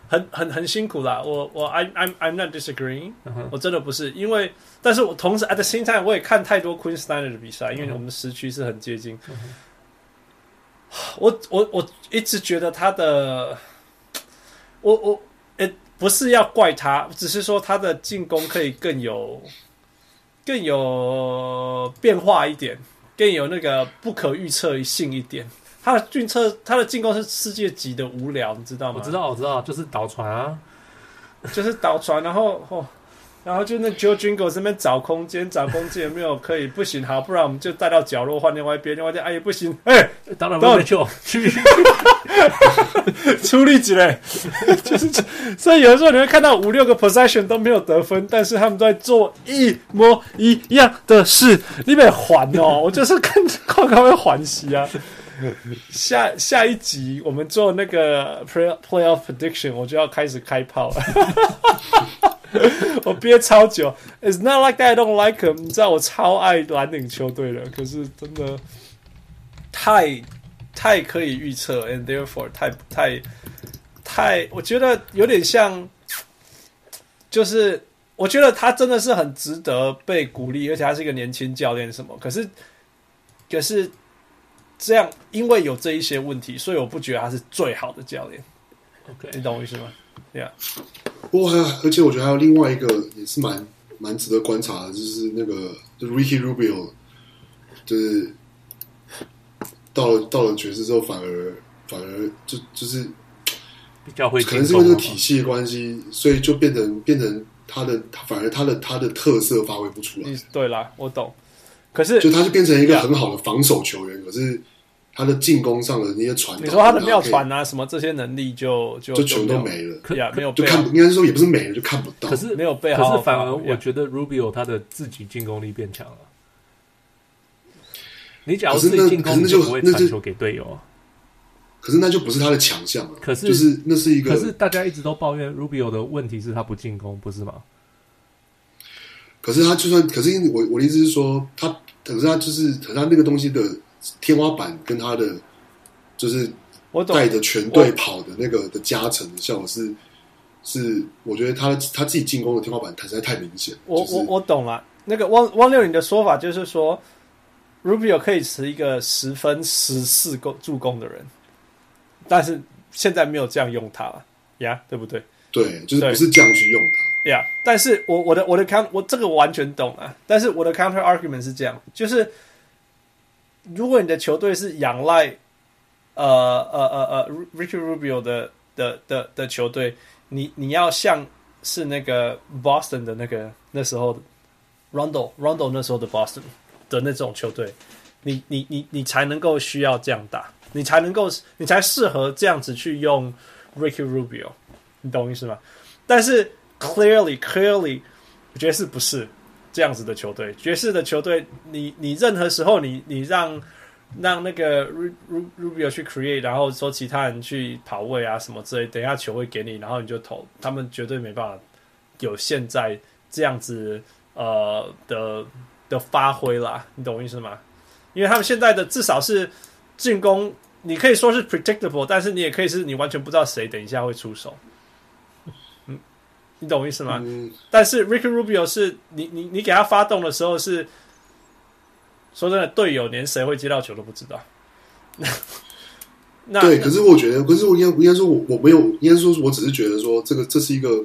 很很很辛苦啦。我我 I I'm I'm not disagreeing，、uh huh. 我真的不是，因为但是我同时 at the same time 我也看太多 Queen Snyder 的比赛，因为我们时区是很接近。Uh huh. 我我我一直觉得他的，我我诶不是要怪他，只是说他的进攻可以更有更有变化一点，更有那个不可预测性一点。他的进策，他的进攻是世界级的无聊，你知道吗？我知道，我知道，就是倒传啊，就是倒传，然后哦，然后就那 Joe Jingles 这边找空间，找空间有没有可以？不行，好，不然我们就带到角落换另外一边，另外一边，哎也不行，哎、欸，当然没救，去出力几嘞，就是所以有的时候你会看到五六个 possession 都没有得分，但是他们都在做一模一样的事，你得还哦，我就是看看他会还息啊。下下一集我们做那个 play playoff prediction，我就要开始开炮了。我憋超久，It's not like that I don't like him。你知道我超爱蓝领球队的，可是真的太太可以预测，and therefore 太太太，我觉得有点像，就是我觉得他真的是很值得被鼓励，而且他是一个年轻教练，什么？可是可是。这样，因为有这一些问题，所以我不觉得他是最好的教练。OK，你懂我意思吗？对啊。不过还有，而且我觉得还有另外一个也是蛮蛮值得观察的，就是那个就是 Ricky Rubio，就是到了到了爵士之后，反而反而就就是比较会，可能是因为这个体系的关系，所以就变成变成他的反而他的他的特色发挥不出来。对啦，我懂。可是，就他就变成一个很好的防守球员，可是他的进攻上的那些传，你说他的妙传啊，什么这些能力就就就全都没了，呀，没有就看，应该是说也不是没了，就看不到。可是没有被，可是反而我觉得 Rubio 他的自己进攻力变强了。你假如自己进攻，你就不会传球给队友。可是那就不是他的强项了。可是就是那是一个，可是大家一直都抱怨 Rubio 的问题是他不进攻，不是吗？可是他就算，可是我我的意思是说他。可是他就是，可是他那个东西的天花板跟他的就是带着全队跑的那个的加成的效果是是，我觉得他他自己进攻的天花板实在太明显。我我我懂了，那个汪汪六你的说法就是说，Rubio 可以是一个十分十四个助攻的人，但是现在没有这样用他呀对不对？对，就是不是这样去用他。呀，yeah, 但是我我的我的 count 我这个我完全懂啊，但是我的 counter argument 是这样，就是如果你的球队是仰赖呃呃呃呃 Ricky Rubio 的的的的球队，你你要像是那个 Boston 的那个那时候 Rondo Rondo 那时候的 Boston 的那种球队，你你你你才能够需要这样打，你才能够你才适合这样子去用 Ricky Rubio，你懂我意思吗？但是。Clearly, clearly，我觉得是不是这样子的球队。爵士的球队，你你任何时候你你让让那个 Rubio 去 create，然后说其他人去跑位啊什么之类，等一下球会给你，然后你就投，他们绝对没办法有现在这样子呃的的发挥啦。你懂我意思吗？因为他们现在的至少是进攻，你可以说是 predictable，但是你也可以是你完全不知道谁等一下会出手。你懂我意思吗？嗯、但是 Ricky Rubio 是你你你给他发动的时候是说真的，队友连谁会接到球都不知道。那对，可是我觉得，可是我应该应该说我我没有，应该说我只是觉得说这个这是一个，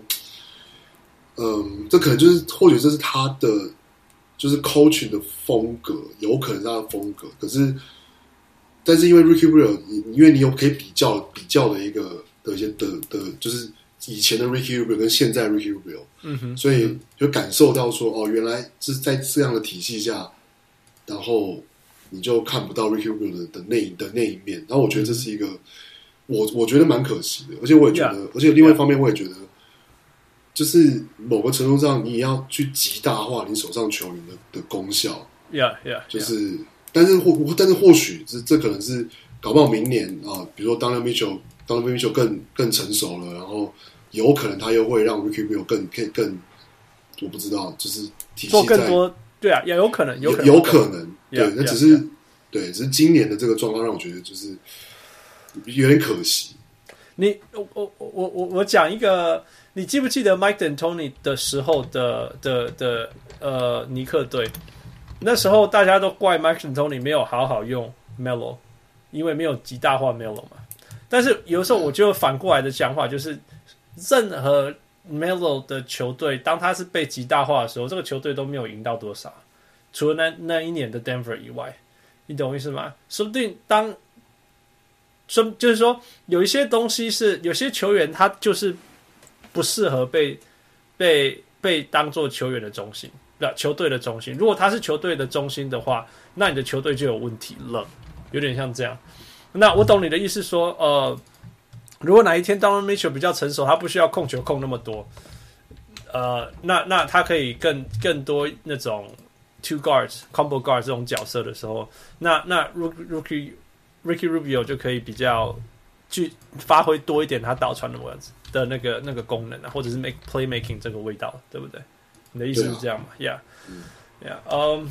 嗯，这可能就是或许这是他的就是 coaching 的风格，有可能是他的风格。可是，但是因为 Ricky Rubio，因为你有可以比较比较的一个的一些的的，就是。以前的 Ricky Rubio 跟现在 Ricky Rubio，嗯哼，所以就感受到说，哦，原来是在这样的体系下，然后你就看不到 Ricky Rubio 的的那的那一面。然后我觉得这是一个，我我觉得蛮可惜的，而且我也觉得.而且另外一方面我也觉得，就是某个程度上，你也要去极大化你手上球员的的功效。Yeah, yeah，就是，但是或但是或许这这可能是搞不好明年啊，比如说 Donovan Mitchell，Donovan Mitchell 更更成熟了，然后。有可能他又会让 Ricky Rubio 更可以更，我不知道，就是做更多，对啊，也有可能，有可能，有可能，对，那只是对，只是今年的这个状况让我觉得就是有点可惜。你我我我我我讲一个，你记不记得 Mike D'Antoni 的时候的的的呃尼克队？那时候大家都怪 Mike D'Antoni 没有好好用 Melo，因为没有极大化 Melo 嘛。但是有时候我就反过来的想法就是，任何 Melo 的球队，当他是被极大化的时候，这个球队都没有赢到多少，除了那那一年的 Denver 以外，你懂我意思吗？说不定当说就是说有一些东西是有些球员他就是不适合被被被当做球员的中心，不，球队的中心。如果他是球队的中心的话，那你的球队就有问题了，有点像这样。那我懂你的意思说，说呃，如果哪一天 Donovan Mitchell 比较成熟，他不需要控球控那么多，呃，那那他可以更更多那种 two guards combo guard 这种角色的时候，那那 Rookie Ricky Rubio 就可以比较去发挥多一点他导传的样子的那个那个功能啊，或者是 make play making 这个味道，对不对？你的意思是这样吗？Yeah，嗯，Yeah，嗯，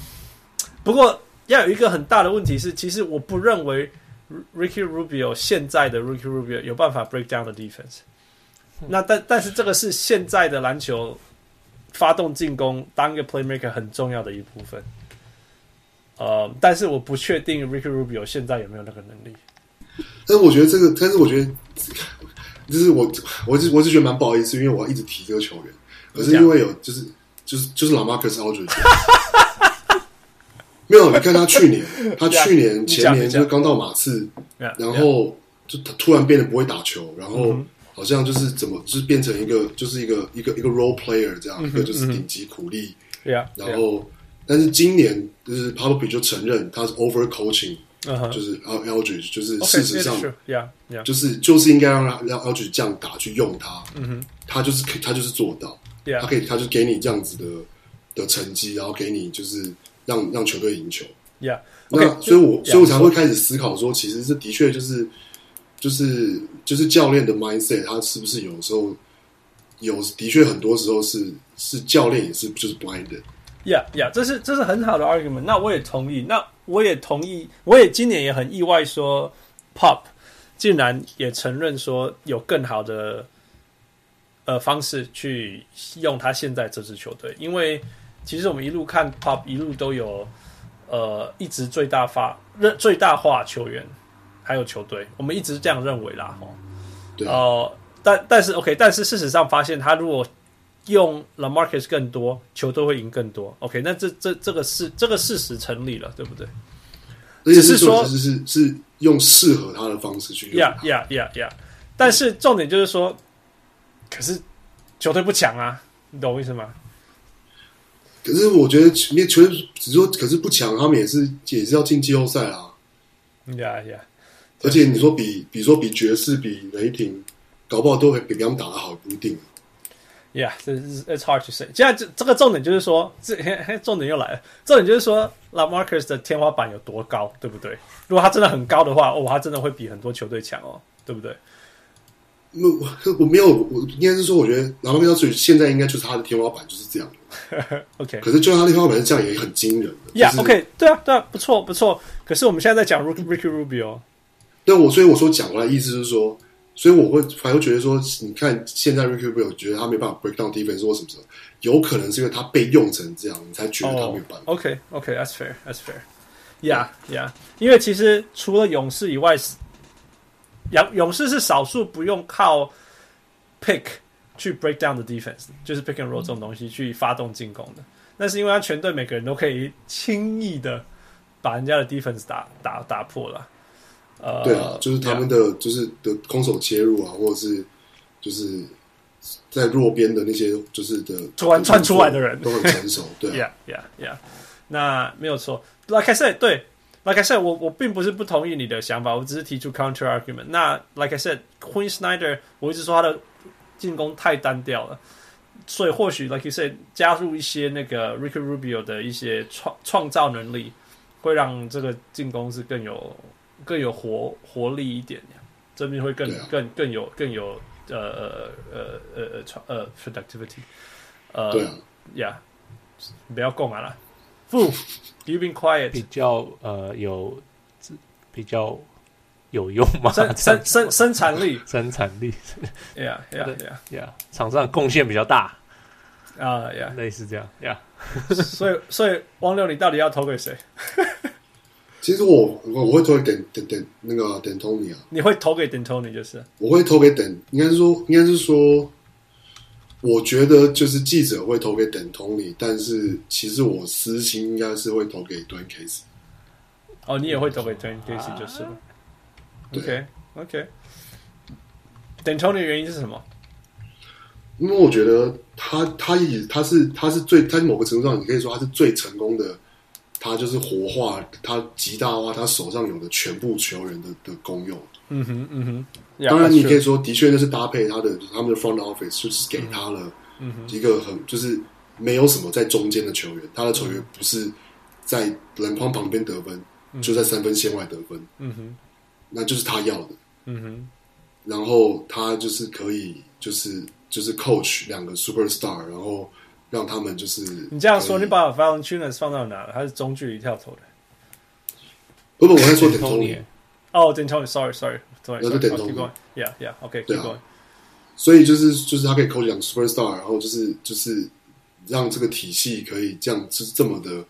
不过要有一个很大的问题是，其实我不认为。Ricky Rubio 现在的 Ricky Rubio 有办法 break down the defense，那但但是这个是现在的篮球发动进攻当一个 playmaker 很重要的一部分。呃，但是我不确定 Ricky Rubio 现在有没有那个能力。但是我觉得这个，但是我觉得就是我我是我是觉得蛮不好意思，因为我要一直提这个球员，可是因为有就是就是就是 LaMarcus Aldridge。没有，你看他去年，他 去年前年就是刚到马刺，然后就他突然变得不会打球，然后好像就是怎么就是变成一个就是一个一个一个 role player 这样，一个就是顶级苦力。然后但是今年就是 Popovich 就承认他是 over coaching，就是 Aldridge 就是事实上，就是就是应该让让 Aldridge 这样打去用他，他就是他就是做到，他可以他就给你这样子的的成绩，然后给你就是。让让球队赢球，Yeah，那 okay, 所以我，所以我才会开始思考说，其实这的确就是就是就是教练的 mindset，他是不是有时候有的确很多时候是是教练也是就是 blind 的，Yeah，Yeah，这是这是很好的 argument。那我也同意，那我也同意，我也今年也很意外说，Pop 竟然也承认说有更好的呃方式去用他现在这支球队，因为。其实我们一路看 Pop，一路都有呃一直最大化、认最大化球员，还有球队，我们一直这样认为啦。哦，但但是 OK，但是事实上发现，他如果用 LaMarcus 更多，球队会赢更多。OK，那这这这个事这个事实成立了，对不对？只是说，是是是用适合他的方式去用。Yeah, yeah, yeah, yeah。但是重点就是说，可是球队不强啊，你懂我意思吗？可是我觉得球球只说，可是不强，他们也是也是要进季后赛啊。Yeah, yeah。而且你说比，比如说比爵士、比雷霆，搞不好都会比他们打得好，不一定。Yeah, it's hard to say。现在这这个重点就是说，这 重点又来了。重点就是说，LaMarcus 的天花板有多高，对不对？如果他真的很高的话，哦，他真的会比很多球队强哦，对不对？那我我没有，我应该是说，我觉得 LaMarcus 现在应该就是他的天花板就是这样。OK，可是就他的天花板是这样也很惊人。Yeah，OK，对啊，对啊，不错，不错。可是我们现在在讲 Ricky Rubio，对我，所以我说讲过来意思是说，所以我会反而觉得说，你看现在 Ricky Rubio 觉得他没办法 break down defense 或什么什么，有可能是因为他被用成这样，你才觉得他没有办法。OK，OK，That's fair，That's fair。Yeah，Yeah，因为其实除了勇士以外，勇勇士是少数不用靠 pick。去 break down the defense，就是 pick and roll 这种东西去发动进攻的。那是因为他全队每个人都可以轻易的把人家的 defense 打打打破了。呃，对啊，就是他们的 yeah. 就是的空手切入啊，或者是就是在弱边的那些就是的突然窜出来的人都很成熟。对啊，Yeah，Yeah，Yeah。那没有错。Like I said，对，Like I said，我我并不是不同意你的想法，我只是提出 counter argument。那 Like I said，Queen Snyder，我一直说他的。进攻太单调了，所以或许 like you said 加入一些那个 Ricky Rubio 的一些创创造能力，会让这个进攻是更有更有活活力一点，这边会更、啊、更更有更有呃呃呃呃创呃 productivity，呃呀不要讲了，不，you been quiet，比较呃有比较。有用吗？生生生生产力，生产力，Yeah Yeah Yeah Yeah，场上贡献比较大啊，Yeah，类似这样，Yeah。所以所以，汪六，你到底要投给谁？其其实我我我会投给 Dan Dan 那个 D'Antoni 啊，你会投给 D'Antoni 就是？我会投给 Dan，应该是说，应该是说，我觉得就是记者会投给 D'Antoni，但是其实我私心应该是会投给 Dwane Casey。哦，你也会投给 Dwane Casey 就是了。OK OK。D'Antoni 的原因是什么？因为我觉得他他也他是他是最他某个程度上，你可以说他是最成功的。他就是活化，他极大化他手上有的全部球员的的功用。嗯哼，嗯哼。当然，你可以说，的确那是搭配他的他们的 front office，就是给他了一个很就是没有什么在中间的球员，他的球员不是在篮筐旁边得分，就在三分线外得分。嗯哼，那就是他要的。嗯哼，然后他就是可以，就是就是 coach 两个 superstar，然后。让他们就是你这样说，你把 Valanciunas 放到哪了？他是中距离跳投的。不不，我在说 D'Antoni。哦，D'Antoni，sorry，sorry，对，那是 D'Antoni。Yeah，yeah，OK，对啊。所以就是就是他可以扣两 superstar，然后就是就是让这个体系可以这样就是这么的，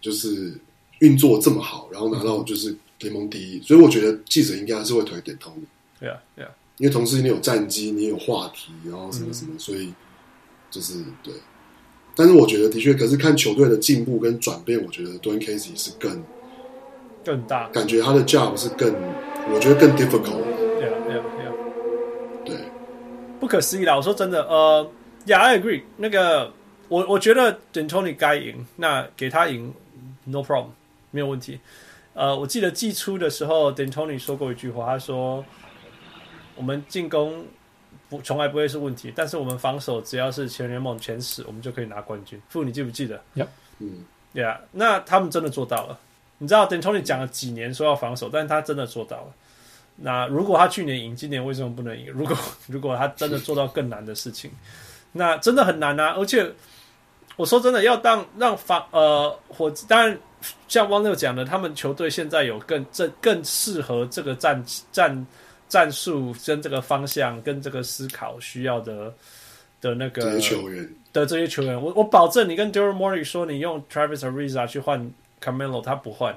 就是运作这么好，然后拿到就是联盟第一。所以我觉得记者应该还是会推 D'Antoni。Yeah，yeah，因为同时你有战机，你有话题，然后什么什么，所以。就是对，但是我觉得的确，可是看球队的进步跟转变，我觉得 Dwane Casey 是更更大，感觉他的 job 是更，我觉得更 difficult。对啊，对啊，对啊，对，不可思议啦！我说真的，呃，Yeah，I agree。那个，我我觉得 D'Antoni 该赢，那给他赢，No problem，没有问题。呃，我记得季初的时候，D'Antoni 说过一句话，他说：“我们进攻。”不，从来不会是问题。但是我们防守只要是全联盟前十，我们就可以拿冠军。傅，你记不记得？呀，嗯，对啊。那他们真的做到了。你知道，D'Antoni 讲了几年说要防守，但是他真的做到了。那如果他去年赢，今年为什么不能赢？如果 如果他真的做到更难的事情，那真的很难啊。而且我说真的，要当让防呃火，当然像汪六讲的，他们球队现在有更这更适合这个战战。战术跟这个方向跟这个思考需要的的那个球员的这些球员，我我保证你跟 Daryl Morey 说，你用 Travis Ariza 去换 Carmelo，他不换，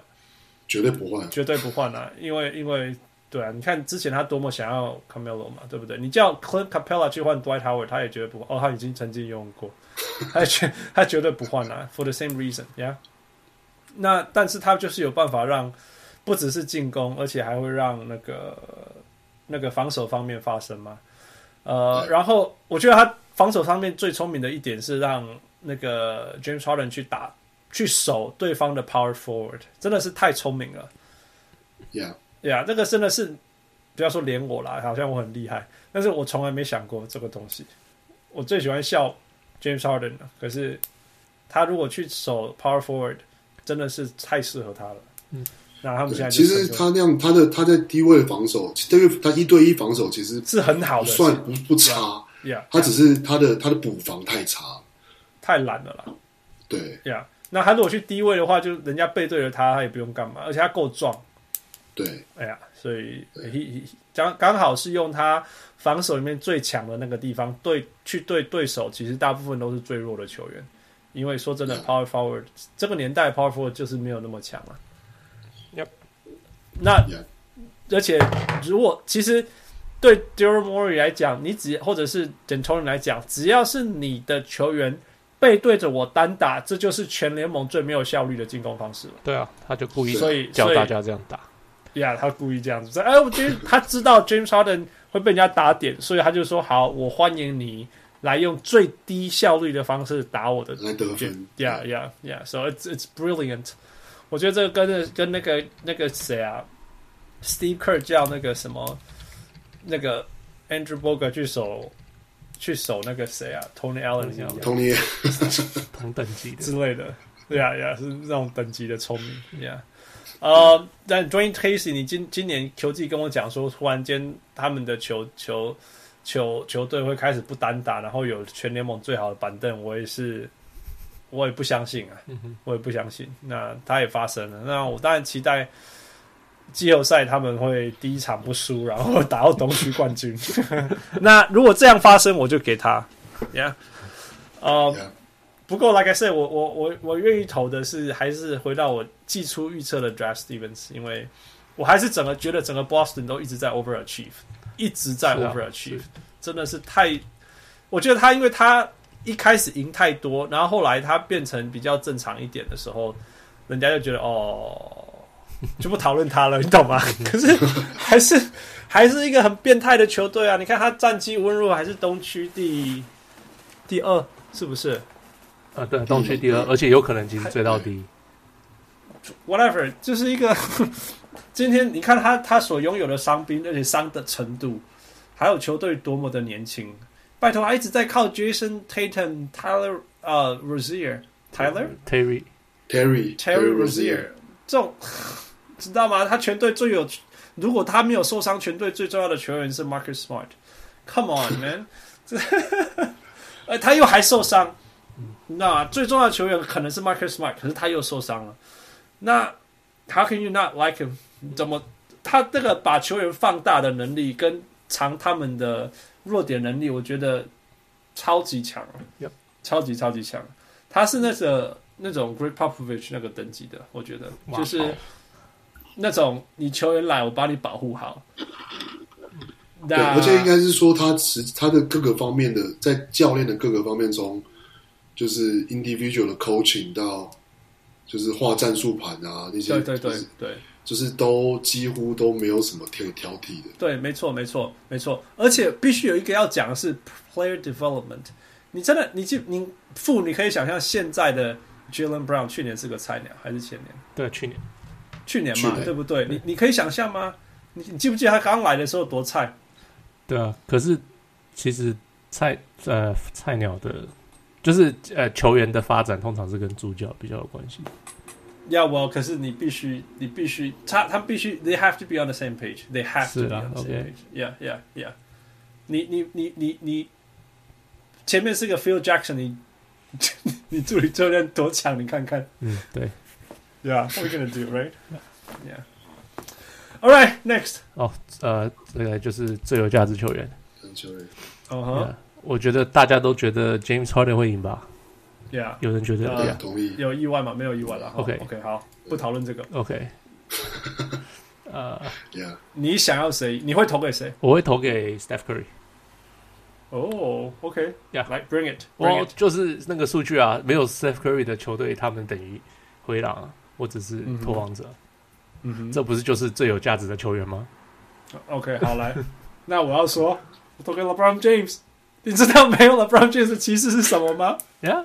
绝对不换，绝对不换啊！因为因为对啊，你看之前他多么想要 Carmelo 嘛，对不对？你叫 Clint Capella 去换 Dwight Howard，他也绝对不换。哦，他已经曾经用过，他绝他绝对不换啊，For the same reason，yeah。那但是他就是有办法让不只是进攻，而且还会让那个。那个防守方面发生嘛？呃，然后我觉得他防守方面最聪明的一点是让那个 James Harden 去打去守对方的 Power Forward，真的是太聪明了。Yeah，Yeah，这个真的是不要说连我啦，好像我很厉害，但是我从来没想过这个东西。我最喜欢笑 James Harden 了，可是他如果去守 Power Forward，真的是太适合他了。嗯。那他们现在其实他那样，他的他在低位防守，对于他一对一防守其实是很好的，算不不差。Yeah，他只是他的他的补防太差，太懒了啦。对呀，那他如果去低位的话，就人家背对着他，他也不用干嘛，而且他够壮。对，哎呀，所以刚刚好是用他防守里面最强的那个地方对去对对手，其实大部分都是最弱的球员，因为说真的，Power Forward 这个年代 Power Forward 就是没有那么强了。那，Yeah. 而且如果其实对 Daryl Morey 来讲，你只或者是 D'Antoni 来讲，只要是你的球员背对着我单打，这就是全联盟最没有效率的进攻方式了。对啊，他就故意所以教大家这样打。呀，yeah, 他故意这样子。哎，我觉得他知道 James Harden 会被人家打点，所以他就说：“好，我欢迎你来用最低效率的方式打我的来得分。” Yeah, yeah, yeah. So it's it's brilliant. 我觉得这个跟跟那个那个谁啊，Steve Kerr 叫那个什么那个 Andrew Bogut 去守去守那个谁啊，Tony Allen 这样，Tony 同等级之类的，对呀呀，是那种等级的聪明呀。呃，但 Dwane Casey，你今今年球季跟我讲说，突然间他们的球球球球队会开始不单打，然后有全联盟最好的板凳，我也是。我也不相信啊，我也不相信。那他也发生了。那我当然期待季后赛他们会第一场不输，然后打到东区冠军。那如果这样发生，我就给他。Yeah，呃，不过，like I said，我我我我愿意投的是还是回到我季初预测的 Draft Stevens，因为我还是整个觉得整个 Boston 都一直在 overachieve，一直在 overachieve，、啊、真的是太，我觉得他因为他一开始赢太多，然后后来他变成比较正常一点的时候，人家就觉得哦。就不讨论他了，你懂吗？可是还是还是一个很变态的球队啊！你看他战绩温弱，还是东区第第二，是不是？啊，对，东区第二，而且有可能今天追到第一。Whatever，就是一个 今天你看他他所拥有的伤兵，而且伤的程度，还有球队多么的年轻。拜托，他一直在靠 Jason Tatum、Tyler 呃 Rozier，Tyler Terry Terry Terry Rozier 这种。知道吗？他全队最有，如果他没有受伤，全队最重要的球员是 Marcus Smart。Come on, man！呃，他又还受伤，那最重要的球员可能是 Marcus Smart，可是他又受伤了。那 How can you not like him？怎么他这个把球员放大的能力跟藏他们的弱点能力，我觉得超级强，Yep. 超级超级强。他是那个那种 Great Popovich 那个等级的，我觉得就是。那种你球员来，我把你保护好。对，而且应该是说他实他的各个方面的，在教练的各个方面中，就是 individual 的 coaching 到，就是画战术盘啊那些，对对对对，就是都几乎都没有什么可以挑剔的。对，没错没错没错，而且必须有一个要讲的是 player development。你真的你就你父你可以想象现在的 Jaylen Brown 去年是个菜鸟还是前年？对，去年。去年嘛，对不对？你你可以想象吗？你你记不记得他刚来的时候多菜？对啊，可是其实菜呃菜鸟的，就是呃球员的发展通常是跟助教比较有关系。要不，可是你必须你必须他他必须，they have to be on the same page. They have to be on the same page. Yeah, yeah, yeah. 你你你你你前面是个 Phil Jackson，你 你助理教练多强？你看看。嗯，对。Yeah, what are we gonna do, right? Yeah. All right, next. 哦，呃，这个就是最有价值球员。球员。嗯哼。我觉得大家都觉得 James Harden 会赢吧？Yeah. 有人觉得，Yeah，同意。有意外吗？没有意外了。OK, OK，好，不讨论这个。OK。呃，Yeah。你想要谁？你会投给谁？我会投给 Steph Curry。哦，OK，Yeah，来，Bring it。我就是那个数据啊，没有 Steph Curry 的球队，他们等于灰狼啊。或者是拓荒者，嗯哼，这不是就是最有价值的球员吗？OK，好来，那我要说，我投给 LeBron James。你知道没有 LeBron James 的骑士是什么吗？呀，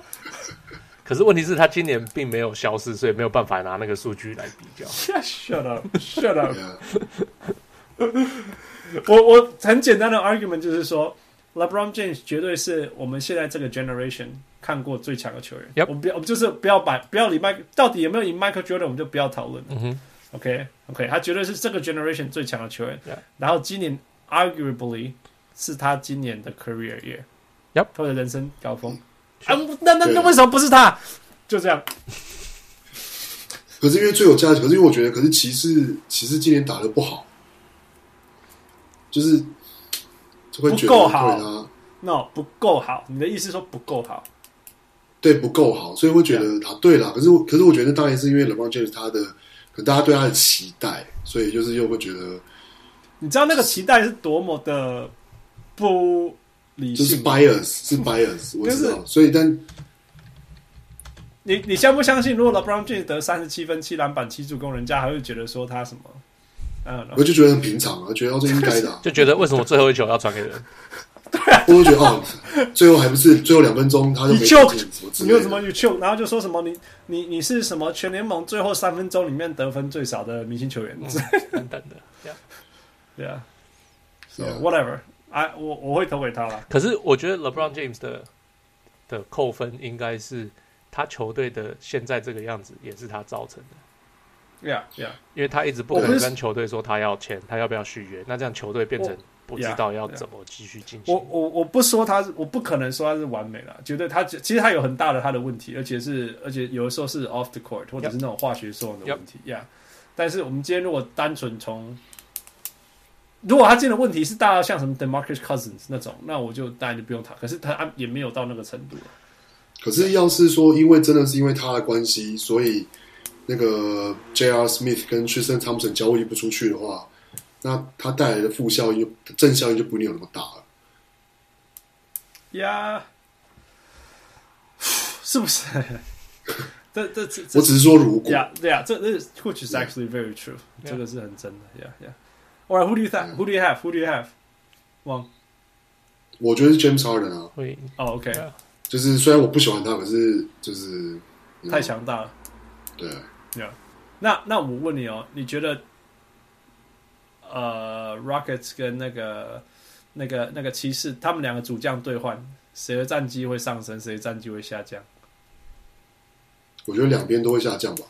可是问题是，他今年并没有消失，所以没有办法拿那个数据来比较。Shut up，Shut up。我我很简单的 argument 就是说，LeBron James 绝对是我们现在这个 generation。看过最强的球员，Yep. 我们不要，我们就是不要把不要理麦，到底有没有赢 Michael Jordan，我们就不要讨论。嗯哼，OK OK，他绝对是这个 generation 最强的球员。Yeah. 然后今年 arguably 是他今年的 career year，Yep. 他的人生高峰。啊，那那那为什么不是他？就这样。可是因为最有价值，可是因为我觉得，可是骑士骑士今年打的不好，就是就会觉得不够好。No，不够好。你的意思说不够好？对，不够好，所以会觉得他，对了。可是，可是我觉得当然是因为 LeBron James 他的，可能大家对他的期待，所以就是又会觉得，你知道那个期待是多么的不理性，就是 bias，是 bias，我知道。所以，但你你相不相信，如果 LeBron James 得三十七分、七篮板、七助攻，人家还会觉得说他什么？我就觉得很平常啊，觉得这应该的，就觉得为什么最后一球要传给人？对啊，我就觉得哦，最后还不是最后两分钟，他就没救，你有什么 you choke，然后就说什么你你你是什么全联盟最后三分钟里面得分最少的明星球员，等等的，Yeah，Yeah，So whatever，哎，我我会投给他了。可是我觉得 LeBron James 的的扣分应该是他球队的现在这个样子，也是他造成的。Yeah，Yeah，因为他一直不可能跟球队说他要签，他要不要续约，那这样球队变成。不知道要怎么继续进行。我我我不说他是，我不可能说他是完美了，绝对他其实他有很大的他的问题，而且是而且有的时候是 off the court 或者是那种化学作用的问题呀。但是我们今天如果单纯从，如果他今天的问题是大到像什么 Demarcus Cousins 那种，那我就当然就不用他。可是他也没有到那个程度。可是要是说，因为真的是因为他的关系，所以那个 J.R. Smith 跟 Tristan Thompson 交易不出去的话，那他带来的负效应、正效应就不一定有那么大了。呀，是不是？这这这，我只是说如果。呀，对呀，这这 which is actually very true，这个是很真的。呀呀，All right，who do you think？Who do you have？Who do you have？汪，我觉得是 James Harden 啊。会哦，OK。就是虽然我不喜欢他，可是就是太强大了。对，呀，那那我问你哦，你觉得呃，Rockets 跟那个那个那个骑士，他们两个主将兑换，谁的战绩会上升，谁的战绩会下降？我觉得两边都会下降吧。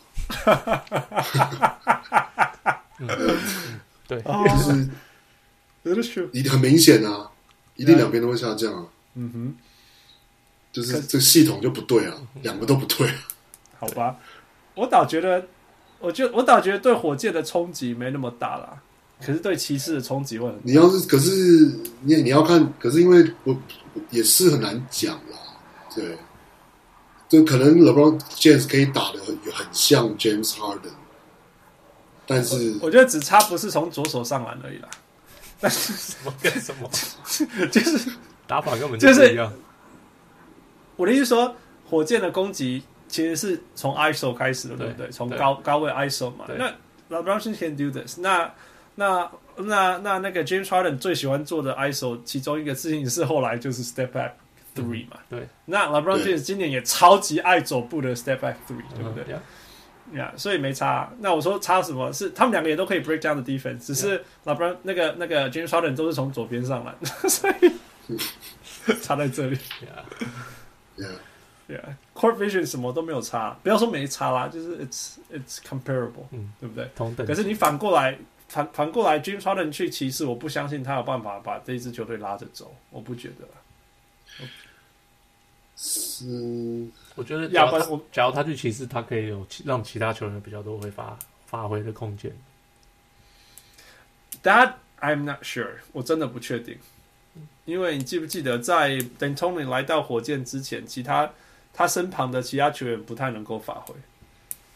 对，就是一很明显啊，一定两边都会下降啊。嗯哼。就是这个系统就不对啊，两个都不对。好吧，我倒觉得，我觉得我倒觉得对火箭的冲击没那么大啦，可是对骑士的冲击会很大。你要是可是你你要看，可是因为我也是很难讲啦。对，就可能 LeBron James 可以打的很很像 James Harden，但是我，我觉得只差不是从左手上篮而已啦。但是什么跟什么，就是打法根本就不一样。我的意思说，火箭的攻击其实是从 ISO 开始的，对，不对？从高高位 ISO 嘛。那 LeBron can do this 那。那那那那那个 James Harden 最喜欢做的 ISO，其中一个事情是后来就是 Step Back Three 嘛。嗯、对。那 LeBron James 今年也超级爱走步的 Step Back Three，对不对？呀、yeah. yeah,，所以没差。那我说差什么？是他们两个也都可以 break down 的 defense，只是 LeBron 那个那个 James Harden 都是从左边上来，所以差在这里。Yeah. Yeah，yeah，Court vision 什么都没有差，不要说没差啦，就是 it's it's comparable，嗯，对不对？同等。可是你反过来反反过来，James Harden 去骑士，我不相信他有办法把这一支球队拉着走，我不觉得。是，我觉得，假如假如他去骑士，他可以有让其他球员比较多会发发挥的空间。That I'm not sure，我真的不确定。因为你记不记得，在 D'Antoni 来到火箭之前，其他他身旁的其他球员不太能够发挥，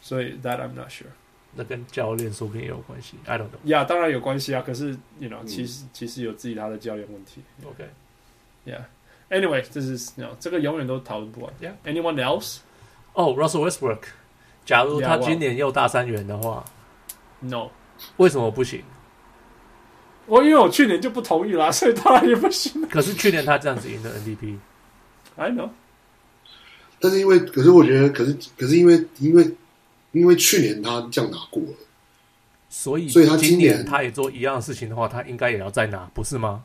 所以 That I'm not sure。那跟教练说不定也有关系，I don't know。呀，当然有关系啊。可是，you know，其实其实有自己他的教练问题。OK，Yeah，Anyway，这是 know, 这个永远都讨论不完。Yeah，Anyone else？哦、oh,，Russell Westbrook，假如他今年又大三元的话 yeah,，No，为什么不行？我因为我去年就不同意啦，所以当然也不行。可是去年他这样子赢的 MVP，I know。但是因为，可是我觉得，可是可是因为因为因为去年他这样拿过了，所以所以他今年他也做一样的事情的话，他应该也要再拿，不是吗？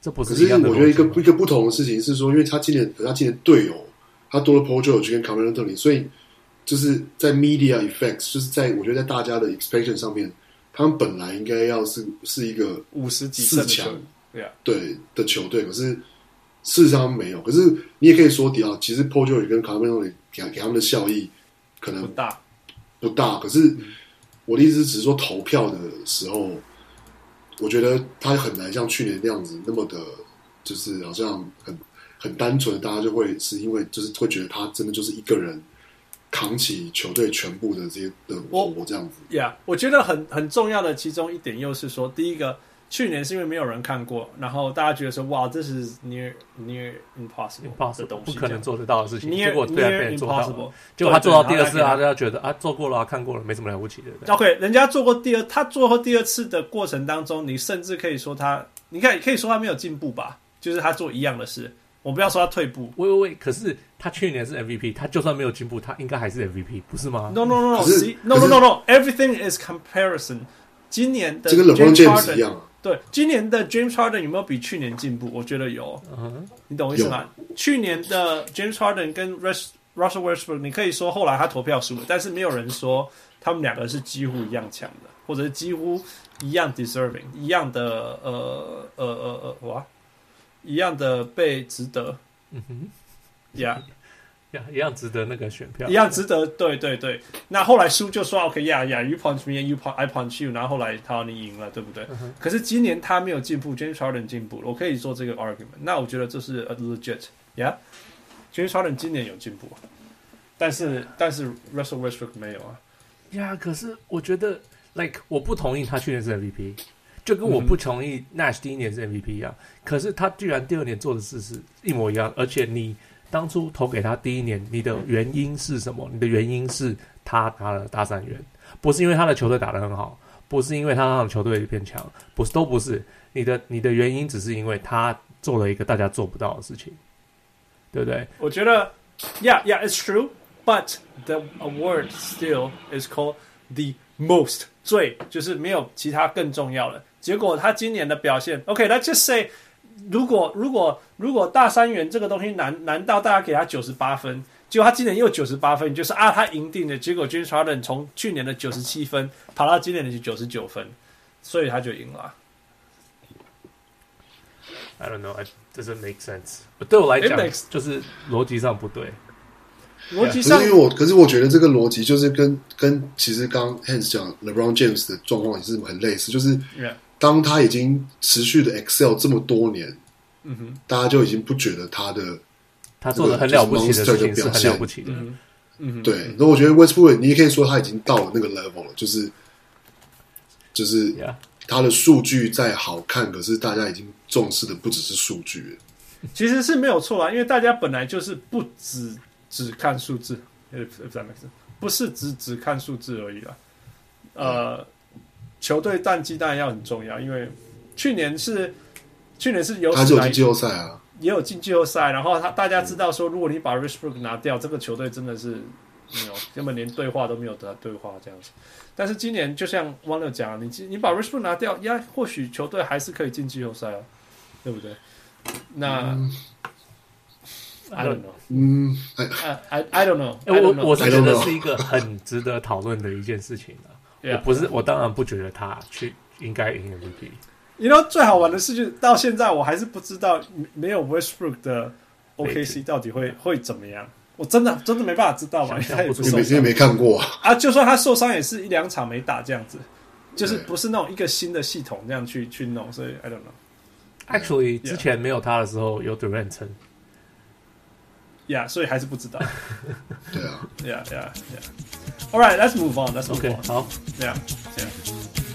这不是一样的。可是我觉得一个一个不同的事情是说，因为他今年他今年队友他多了 Paul George 跟 Carmelo Anthony，所以就是在 media effects，就是在我觉得在大家的 expectation 上面。他们本来应该要是是一个五十几四强对啊对的球队，可是事实上没有。可是你也可以说，迪奥其实 Paul George 跟卡梅隆给给他们的效益可能不大不大。可是我的意思只是说，投票的时候，我觉得他很难像去年那样子那么的，就是好像很很单纯，大家就会是因为就是会觉得他真的就是一个人。扛起球队全部的这些的活这样子，Yeah，我觉得很很重要的其中一点，又是说，第一个，去年是因为没有人看过，然后大家觉得说，哇，这是 near near impossible 的东西，不可能做得到的事情。Near, 结果突然被人做到了，结果他做到第二次啊，大家觉得啊，做过了，看过了，没什么了不起的。OK，人家做过第二，他做过第二次的过程当中，你甚至可以说他，你看可以说他没有进步吧，就是他做一样的事。我不要说他退步，喂喂喂！可是他去年是 MVP，他就算没有进步，他应该还是 MVP，不是吗？No no no no no no no no everything is comparison。今年的 James Harden 一样，对，今年的 James Harden 有没有比去年进步？我觉得有。Uh. 你懂我意思吗？去年的 James Harden 跟 Russell Westbrook，你可以说后来他投票输了，但是没有人说他们两个是几乎一样强的，或者是几乎一样 deserving，一样的呃呃呃呃哇。一样的被值得，嗯哼，呀呀，一样值得那个选票，一样值得，对对对。那后来输就说 OK，呀呀，You punch me，You punch I punch you，然后后来他你赢了，对不对？嗯、可是今年他没有进步，James Harden 进步了，我可以做这个 argument。那我觉得这是 a legit，呀、yeah?。James Harden 今年有进步，但是但是 Russell Westbrook 没有啊。呀，可是我觉得，like 我不同意他去年是 MVP，就跟我不同意 Nash 第一年是 MVP 一样。可是他居然第二年做的事是一模一样，而且你当初投给他第一年，你的原因是什么？你的原因是他拿了大三元，不是因为他的球队打得很好，不是因为他让球队变强，不是，都不是。你的你的原因只是因为他做了一个大家做不到的事情。对不对？我觉得，Yeah, yeah, it's true. But the award still is called the most 最，就是没有其他更重要的。结果他今年的表现，OK，let's just say，如果如果如果大三元这个东西难难道大家给他九十八分，结果他今年又九十八分，就是啊，他赢定了。结果 James Harden 从去年的九十七分跑到今年的九十九分，所以他就赢了。I don't know. It doesn't make sense. 对我来讲，就是逻辑上不对。逻辑上，可是因为我，可是我觉得这个逻辑就是跟跟其实刚 Hans 讲 LeBron James 的状况也是很类似，就是当他已经持续的 excel 这么多年，嗯哼，大家就已经不觉得他的他做的很了不起的事情是很了不起的，嗯，对。那我觉得 Westbrook 你也可以说他已经到了那个 level 了，就是就是他的数据再好看，可是大家已经。重视的不只是数据，其实是没有错啊，因为大家本来就是不只只看数字，不是只只看数字而已啦。呃，球队战绩当然要很重要，因为去年是去年是有他就有进季后赛啊，也有进季后赛，然后他大家知道说，如果你把 r i s h b r o o k 拿掉，这个球队真的是没有根本连对话都没有得对话这样子。但是今年就像汪乐讲，你你把 r i s h b r o o k 拿掉，呀，或许球队还是可以进季后赛啊。对不对？那、嗯、I don't know。嗯，I I I don't know。我我是觉得是一个很值得讨论的一件事情啊。我不是，我当然不觉得他去应该赢 MVP。你知道最好玩的事情，到现在我还是不知道没有 Westbrook 的 OKC 到底会会怎么样。我真的真的没办法知道嘛，他也不是，因为没看过啊。啊，就算他受伤，也是一两场没打这样子，就是不是那种一个新的系统这样去去弄，所以 I don't know。Actually，之前没有他的时候有 Durant 撑，Yeah，所以还是不知道。对啊，Yeah，Yeah，Yeah。All right，let's move on，let's move on。好，Yeah，Yeah。